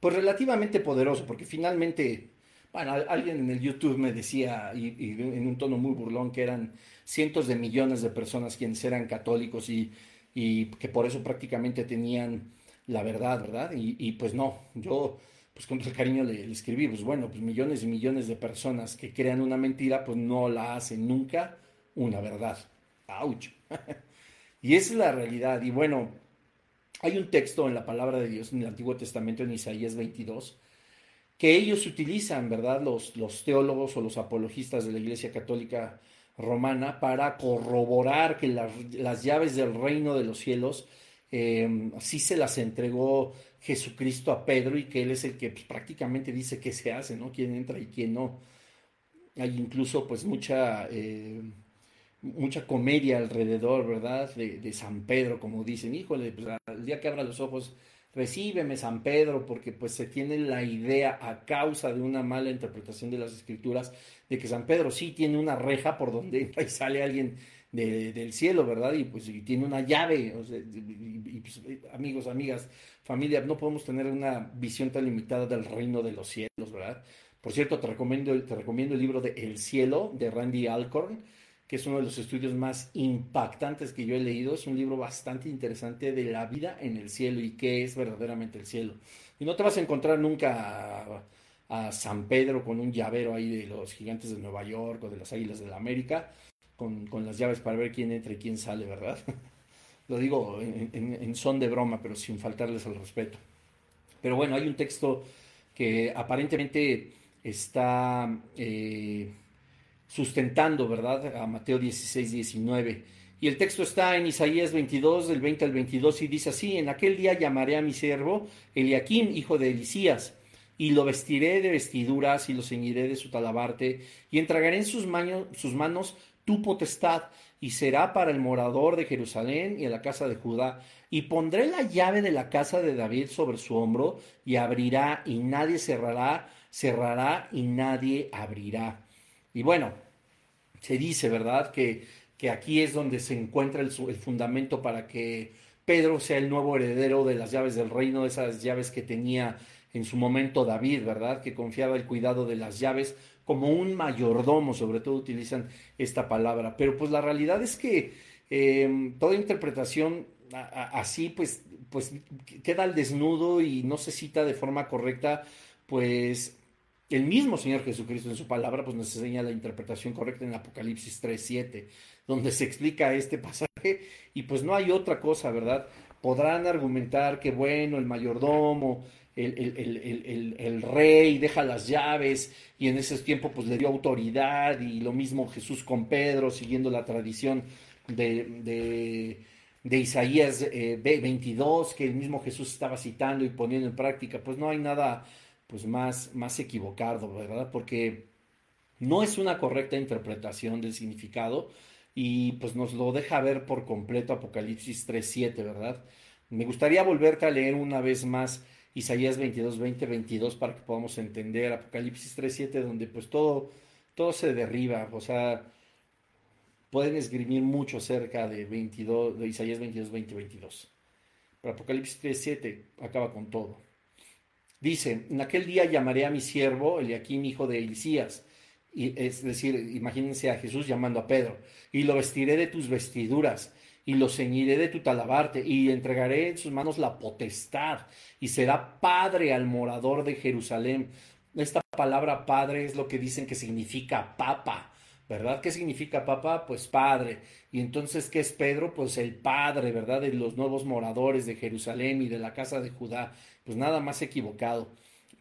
A: pues relativamente poderoso, porque finalmente, bueno, alguien en el YouTube me decía, y, en un tono muy burlón, que eran cientos de millones de personas quienes eran católicos y, que por eso prácticamente tenían la verdad, ¿verdad? Y, pues no, yo pues con todo el cariño le, escribí, pues bueno, pues millones y millones de personas que crean una mentira, pues no la hacen nunca una verdad. ¡Auch! y esa es la realidad. Y bueno, hay un texto en la palabra de Dios en el Antiguo Testamento, en Isaías 22, que ellos utilizan, ¿verdad? Los, los teólogos o los apologistas de la Iglesia Católica Romana para corroborar que las, llaves del reino de los cielos eh, sí se las entregó Jesucristo a Pedro y que él es el que pues, prácticamente dice qué se hace, ¿no? Quién entra y quién no. Hay incluso pues mucha, eh, mucha comedia alrededor, ¿verdad? De, San Pedro, como dicen, híjole, pues, el día que abra los ojos recíbeme San Pedro, porque pues se tiene la idea a causa de una mala interpretación de las escrituras de que San Pedro sí tiene una reja por donde sale alguien del cielo, ¿verdad? Y pues tiene una llave, y, pues, amigos, amigas, familia, no podemos tener una visión tan limitada del reino de los cielos, ¿verdad? Por cierto, te recomiendo, te recomiendo el libro de El cielo de Randy Alcorn, que es uno de los estudios más impactantes que yo he leído. Es un libro bastante interesante de la vida en el cielo y qué es verdaderamente el cielo. Y no te vas a encontrar nunca a, San Pedro con un llavero ahí de los gigantes de Nueva York o de las águilas de la América, con, las llaves para ver quién entra y quién sale, ¿verdad? Lo digo en, son de broma, pero sin faltarles al respeto. Pero bueno, hay un texto que aparentemente está eh, sustentando, ¿verdad? A Mateo 16, 19. Y el texto está en Isaías 22, del 20 al 22, y dice así, en aquel día llamaré a mi siervo Eliakim, hijo de Elisías, y lo vestiré de vestiduras y lo ceñiré de su talabarte, y entregaré en sus manos tu potestad, y será para el morador de Jerusalén y en la casa de Judá, y pondré la llave de la casa de David sobre su hombro, y abrirá, y nadie cerrará, cerrará y nadie abrirá. Y bueno, se dice, ¿verdad?, que, que aquí es donde se encuentra el, el, fundamento para que Pedro sea el nuevo heredero de las llaves del reino, esas llaves que tenía en su momento David, ¿verdad?, que confiaba el cuidado de las llaves como un mayordomo, sobre todo utilizan esta palabra. Pero pues la realidad es que em, toda interpretación así, pues, pues queda al desnudo y no se cita de forma correcta, pues el mismo Señor Jesucristo en su palabra pues nos enseña la interpretación correcta en Apocalipsis 3.7, donde se explica este pasaje y pues no hay otra cosa, ¿verdad? Podrán argumentar que bueno, el mayordomo, el, el, el, rey deja las llaves y en ese tiempo pues le dio autoridad y lo mismo Jesús con Pedro, siguiendo la tradición de, de, Isaías 22, eh, que el mismo Jesús estaba citando y poniendo en práctica, pues no hay nada pues más, más equivocado, ¿verdad? Porque no es una correcta interpretación del significado y pues nos lo deja ver por completo Apocalipsis 3.7, ¿verdad? Me gustaría volverte a leer una vez más Isaías 22, 20, 22 para que podamos entender Apocalipsis 3.7 donde pues todo, todo se derriba, o sea, pueden esgrimir mucho acerca de, 22, de Isaías 22, 20, 22. Pero Apocalipsis 3.7 acaba con todo. Dice, en aquel día llamaré a mi siervo Eliakim, hijo de Elisías. Y, es decir, imagínense a Jesús llamando a Pedro. Y lo vestiré de tus vestiduras y lo ceñiré de tu talabarte y entregaré en sus manos la potestad y será padre al morador de Jerusalén. Esta palabra padre es lo que dicen que significa papa. ¿Verdad? ¿Qué significa papa? Pues padre. Y entonces, ¿qué es Pedro? Pues el padre, ¿verdad? De los nuevos moradores de Jerusalén y de la casa de Judá pues nada más equivocado.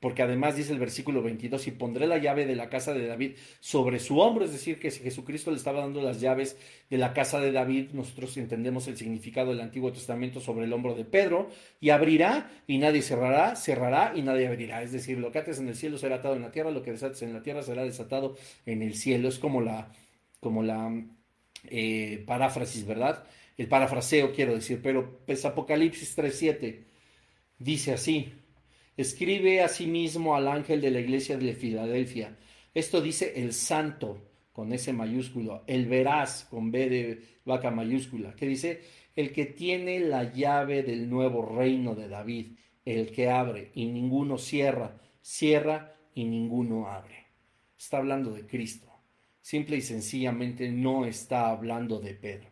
A: Porque además dice el versículo 22, y pondré la llave de la casa de David sobre su hombro, es decir, que si Jesucristo le estaba dando las llaves de la casa de David, nosotros entendemos el significado del Antiguo Testamento sobre el hombro de Pedro, y abrirá y nadie cerrará, cerrará y nadie abrirá. Es decir, lo que ates en el cielo será atado en la tierra, lo que desates en la tierra será desatado en el cielo. Es como la, como la eh, paráfrasis, ¿verdad? El parafraseo, quiero decir, pero pues Apocalipsis 3.7 Dice así, escribe asimismo al ángel de la iglesia de Filadelfia. Esto dice el santo con S mayúsculo, el veraz con B de vaca mayúscula, que dice el que tiene la llave del nuevo reino de David, el que abre y ninguno cierra, cierra y ninguno abre. Está hablando de Cristo. Simple y sencillamente no está hablando de Pedro.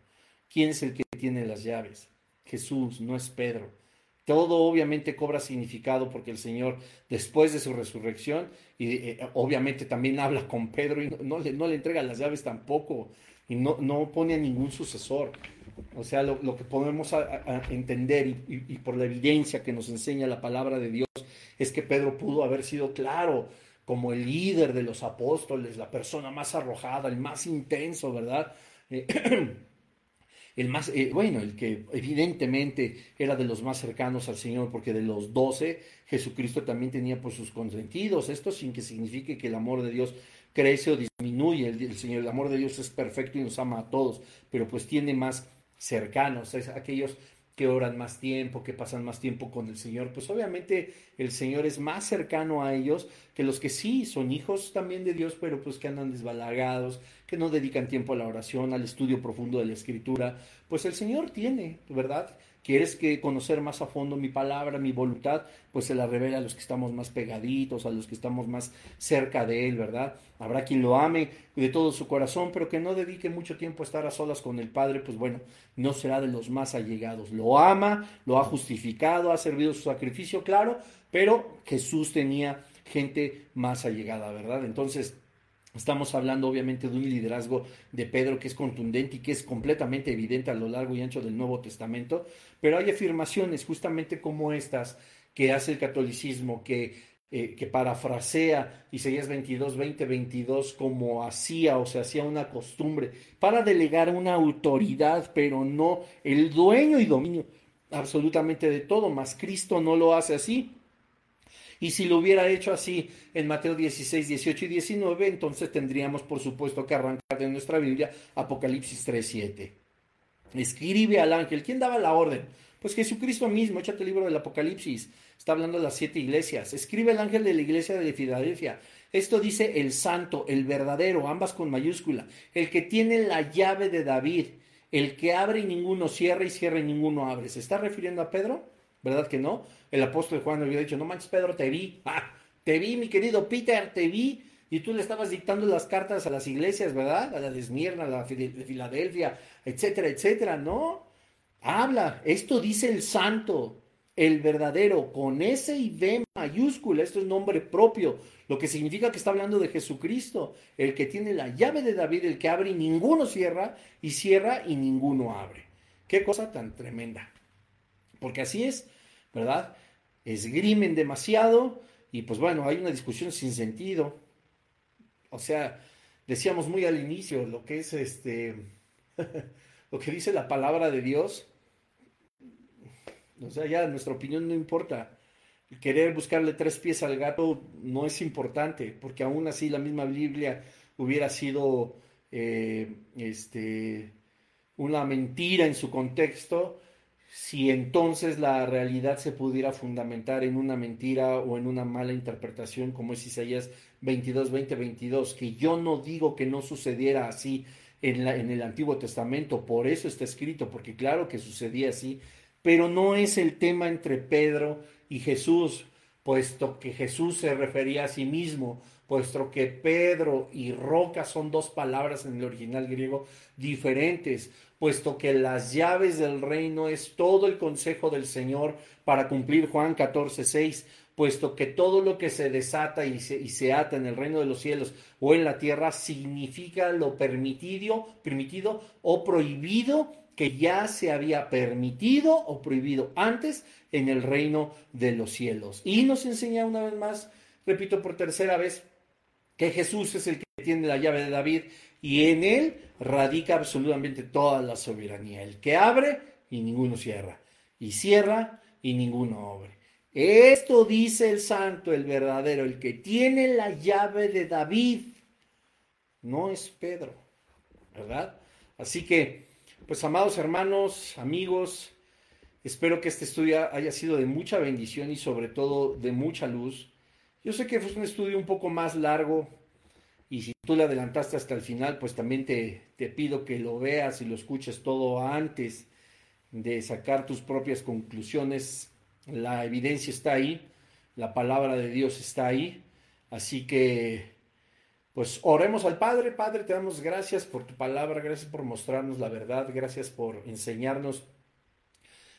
A: ¿Quién es el que tiene las llaves? Jesús, no es Pedro. Todo obviamente cobra significado porque el Señor, después de su resurrección, y eh, obviamente también habla con Pedro y no, le, no, le, entrega las llaves tampoco, y no, no pone a ningún sucesor. O sea, lo, que podemos entender y, y, por la evidencia que nos enseña la palabra de Dios es que Pedro pudo haber sido claro como el líder de los apóstoles, la persona más arrojada, el más intenso, ¿verdad? Eh, el más, eh, bueno, el que evidentemente era de los más cercanos al Señor, porque de los doce, Jesucristo también tenía por pues, sus consentidos, esto sin que signifique que el amor de Dios crece o disminuye, el, Señor, el amor de Dios es perfecto y nos ama a todos, pero pues tiene más cercanos, es aquellos que oran más tiempo, que pasan más tiempo con el Señor, pues obviamente el Señor es más cercano a ellos que los que sí son hijos también de Dios, pero pues que andan desbalagados, que no dedican tiempo a la oración, al estudio profundo de la Escritura, pues el Señor tiene, ¿verdad? ¿Quieres que conocer más a fondo mi palabra, mi voluntad? Pues se la revela a los que estamos más pegaditos, a los que estamos más cerca de Él, ¿verdad? Habrá quien lo ame de todo su corazón, pero que no dedique mucho tiempo a estar a solas con el Padre, pues bueno, no será de los más allegados. Lo ama, lo ha justificado, ha servido su sacrificio, claro, pero Jesús tenía gente más allegada, ¿verdad? Entonces, Estamos hablando obviamente de un liderazgo de Pedro que es contundente y que es completamente evidente a lo largo y ancho del Nuevo Testamento, pero hay afirmaciones justamente como estas que hace el catolicismo, que, eh, que parafrasea Isaías 22, 20, 22 como hacía o se hacía una costumbre para delegar una autoridad, pero no el dueño y dominio absolutamente de todo, más Cristo no lo hace así. Y si lo hubiera hecho así en Mateo 16, 18 y 19, entonces tendríamos por supuesto que arrancar de nuestra Biblia Apocalipsis 3, 7. Escribe al ángel. ¿Quién daba la orden? Pues Jesucristo mismo, échate el libro del Apocalipsis. Está hablando de las siete iglesias. Escribe el ángel de la iglesia de Filadelfia. Esto dice el santo, el verdadero, ambas con mayúscula, el que tiene la llave de David, el que abre y ninguno cierra y cierra y ninguno abre. ¿Se está refiriendo a Pedro? ¿Verdad que no? El apóstol Juan había dicho, no manches Pedro, te vi, ah, te vi mi querido Peter, te vi, y tú le estabas dictando las cartas a las iglesias, ¿verdad? A la de Esmirna, a la de Filadelfia, etcétera, etcétera, ¿no? Habla, esto dice el santo, el verdadero, con S y B mayúscula, esto es nombre propio, lo que significa que está hablando de Jesucristo, el que tiene la llave de David, el que abre y ninguno cierra, y cierra y ninguno abre. Qué cosa tan tremenda. Porque así es, ¿verdad? Esgrimen demasiado y pues bueno, hay una discusión sin sentido. O sea, decíamos muy al inicio lo que es este, lo que dice la palabra de Dios. O sea, ya nuestra opinión no importa. Querer buscarle tres pies al gato no es importante, porque aún así la misma Biblia hubiera sido eh, este, una mentira en su contexto si entonces la realidad se pudiera fundamentar en una mentira o en una mala interpretación, como es Isaías 22, 20, 22, que yo no digo que no sucediera así en, la, en el Antiguo Testamento, por eso está escrito, porque claro que sucedía así, pero no es el tema entre Pedro y Jesús, puesto que Jesús se refería a sí mismo, puesto que Pedro y roca son dos palabras en el original griego diferentes puesto que las llaves del reino es todo el consejo del Señor para cumplir Juan 14, 6, puesto que todo lo que se desata y se, y se, ata en el reino de los cielos o en la tierra significa lo permitido, permitido o prohibido que ya se había permitido o prohibido antes en el reino de los cielos. Y nos enseña una vez más, repito por tercera vez, que Jesús es el que tiene la llave de David y en él radica absolutamente toda la soberanía. El que abre y ninguno cierra, y cierra y ninguno abre. Esto dice el santo, el verdadero, el que tiene la llave de David, no es Pedro, ¿verdad? Así que, pues amados hermanos, amigos, espero que este estudio haya sido de mucha bendición y sobre todo de mucha luz. Yo sé que fue un estudio un poco más largo, tú le adelantaste hasta el final, pues también te, te pido que lo veas y lo escuches todo antes de sacar tus propias conclusiones. La evidencia está ahí, la palabra de Dios está ahí. Así que, pues oremos al Padre. Padre, te damos gracias por tu palabra, gracias por mostrarnos la verdad, gracias por enseñarnos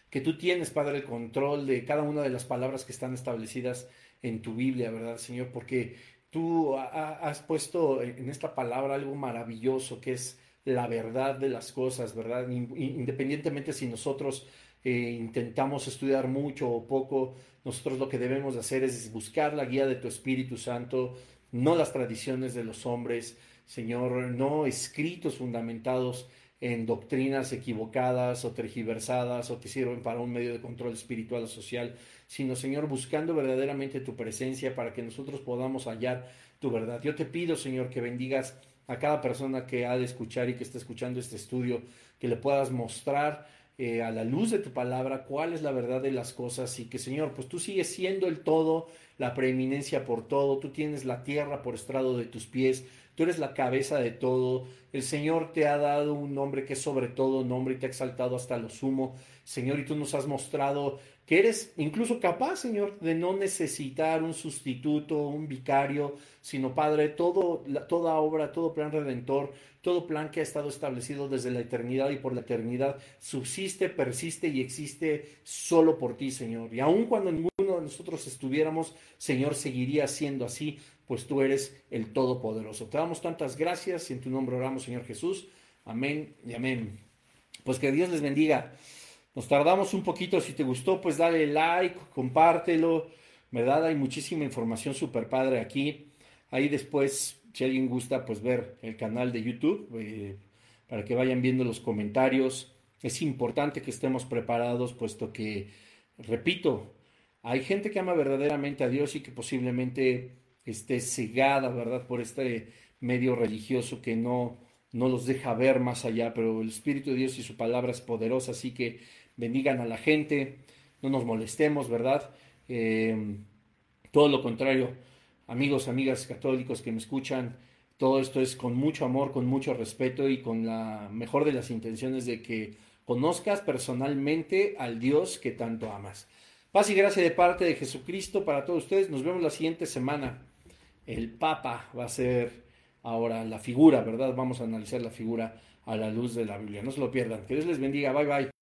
A: que tú tienes, Padre, el control de cada una de las palabras que están establecidas en tu Biblia, ¿verdad, Señor? Porque Tú has puesto en esta palabra algo maravilloso que es la verdad de las cosas, ¿verdad? Independientemente si nosotros eh, intentamos estudiar mucho o poco, nosotros lo que debemos hacer es buscar la guía de tu Espíritu Santo, no las tradiciones de los hombres, Señor, no escritos fundamentados en doctrinas equivocadas o tergiversadas o que sirven para un medio de control espiritual o social, sino, Señor, buscando verdaderamente tu presencia para que nosotros podamos hallar tu verdad. Yo te pido, Señor, que bendigas a cada persona que ha de escuchar y que está escuchando este estudio, que le puedas mostrar eh, a la luz de tu palabra cuál es la verdad de las cosas y que Señor, pues tú sigues siendo el todo, la preeminencia por todo, tú tienes la tierra por estrado de tus pies, tú eres la cabeza de todo, el Señor te ha dado un nombre que es sobre todo nombre y te ha exaltado hasta lo sumo, Señor, y tú nos has mostrado que eres incluso capaz, Señor, de no necesitar un sustituto, un vicario, sino, Padre, todo, toda obra, todo plan redentor, todo plan que ha estado establecido desde la eternidad y por la eternidad, subsiste, persiste y existe solo por ti, Señor. Y aun cuando ninguno de nosotros estuviéramos, Señor, seguiría siendo así, pues tú eres el Todopoderoso. Te damos tantas gracias y en tu nombre oramos, Señor Jesús. Amén y amén. Pues que Dios les bendiga. Nos tardamos un poquito, si te gustó, pues dale like, compártelo, ¿verdad? Hay muchísima información súper padre aquí. Ahí después, si alguien gusta, pues ver el canal de YouTube eh, para que vayan viendo los comentarios. Es importante que estemos preparados, puesto que, repito, hay gente que ama verdaderamente a Dios y que posiblemente esté cegada, ¿verdad?, por este medio religioso que no, no los deja ver más allá, pero el Espíritu de Dios y su palabra es poderosa, así que bendigan a la gente, no nos molestemos, ¿verdad? Eh, todo lo contrario, amigos, amigas católicos que me escuchan, todo esto es con mucho amor, con mucho respeto y con la mejor de las intenciones de que conozcas personalmente al Dios que tanto amas. Paz y gracia de parte de Jesucristo para todos ustedes. Nos vemos la siguiente semana. El Papa va a ser ahora la figura, ¿verdad? Vamos a analizar la figura a la luz de la Biblia. No se lo pierdan. Que Dios les bendiga. Bye bye.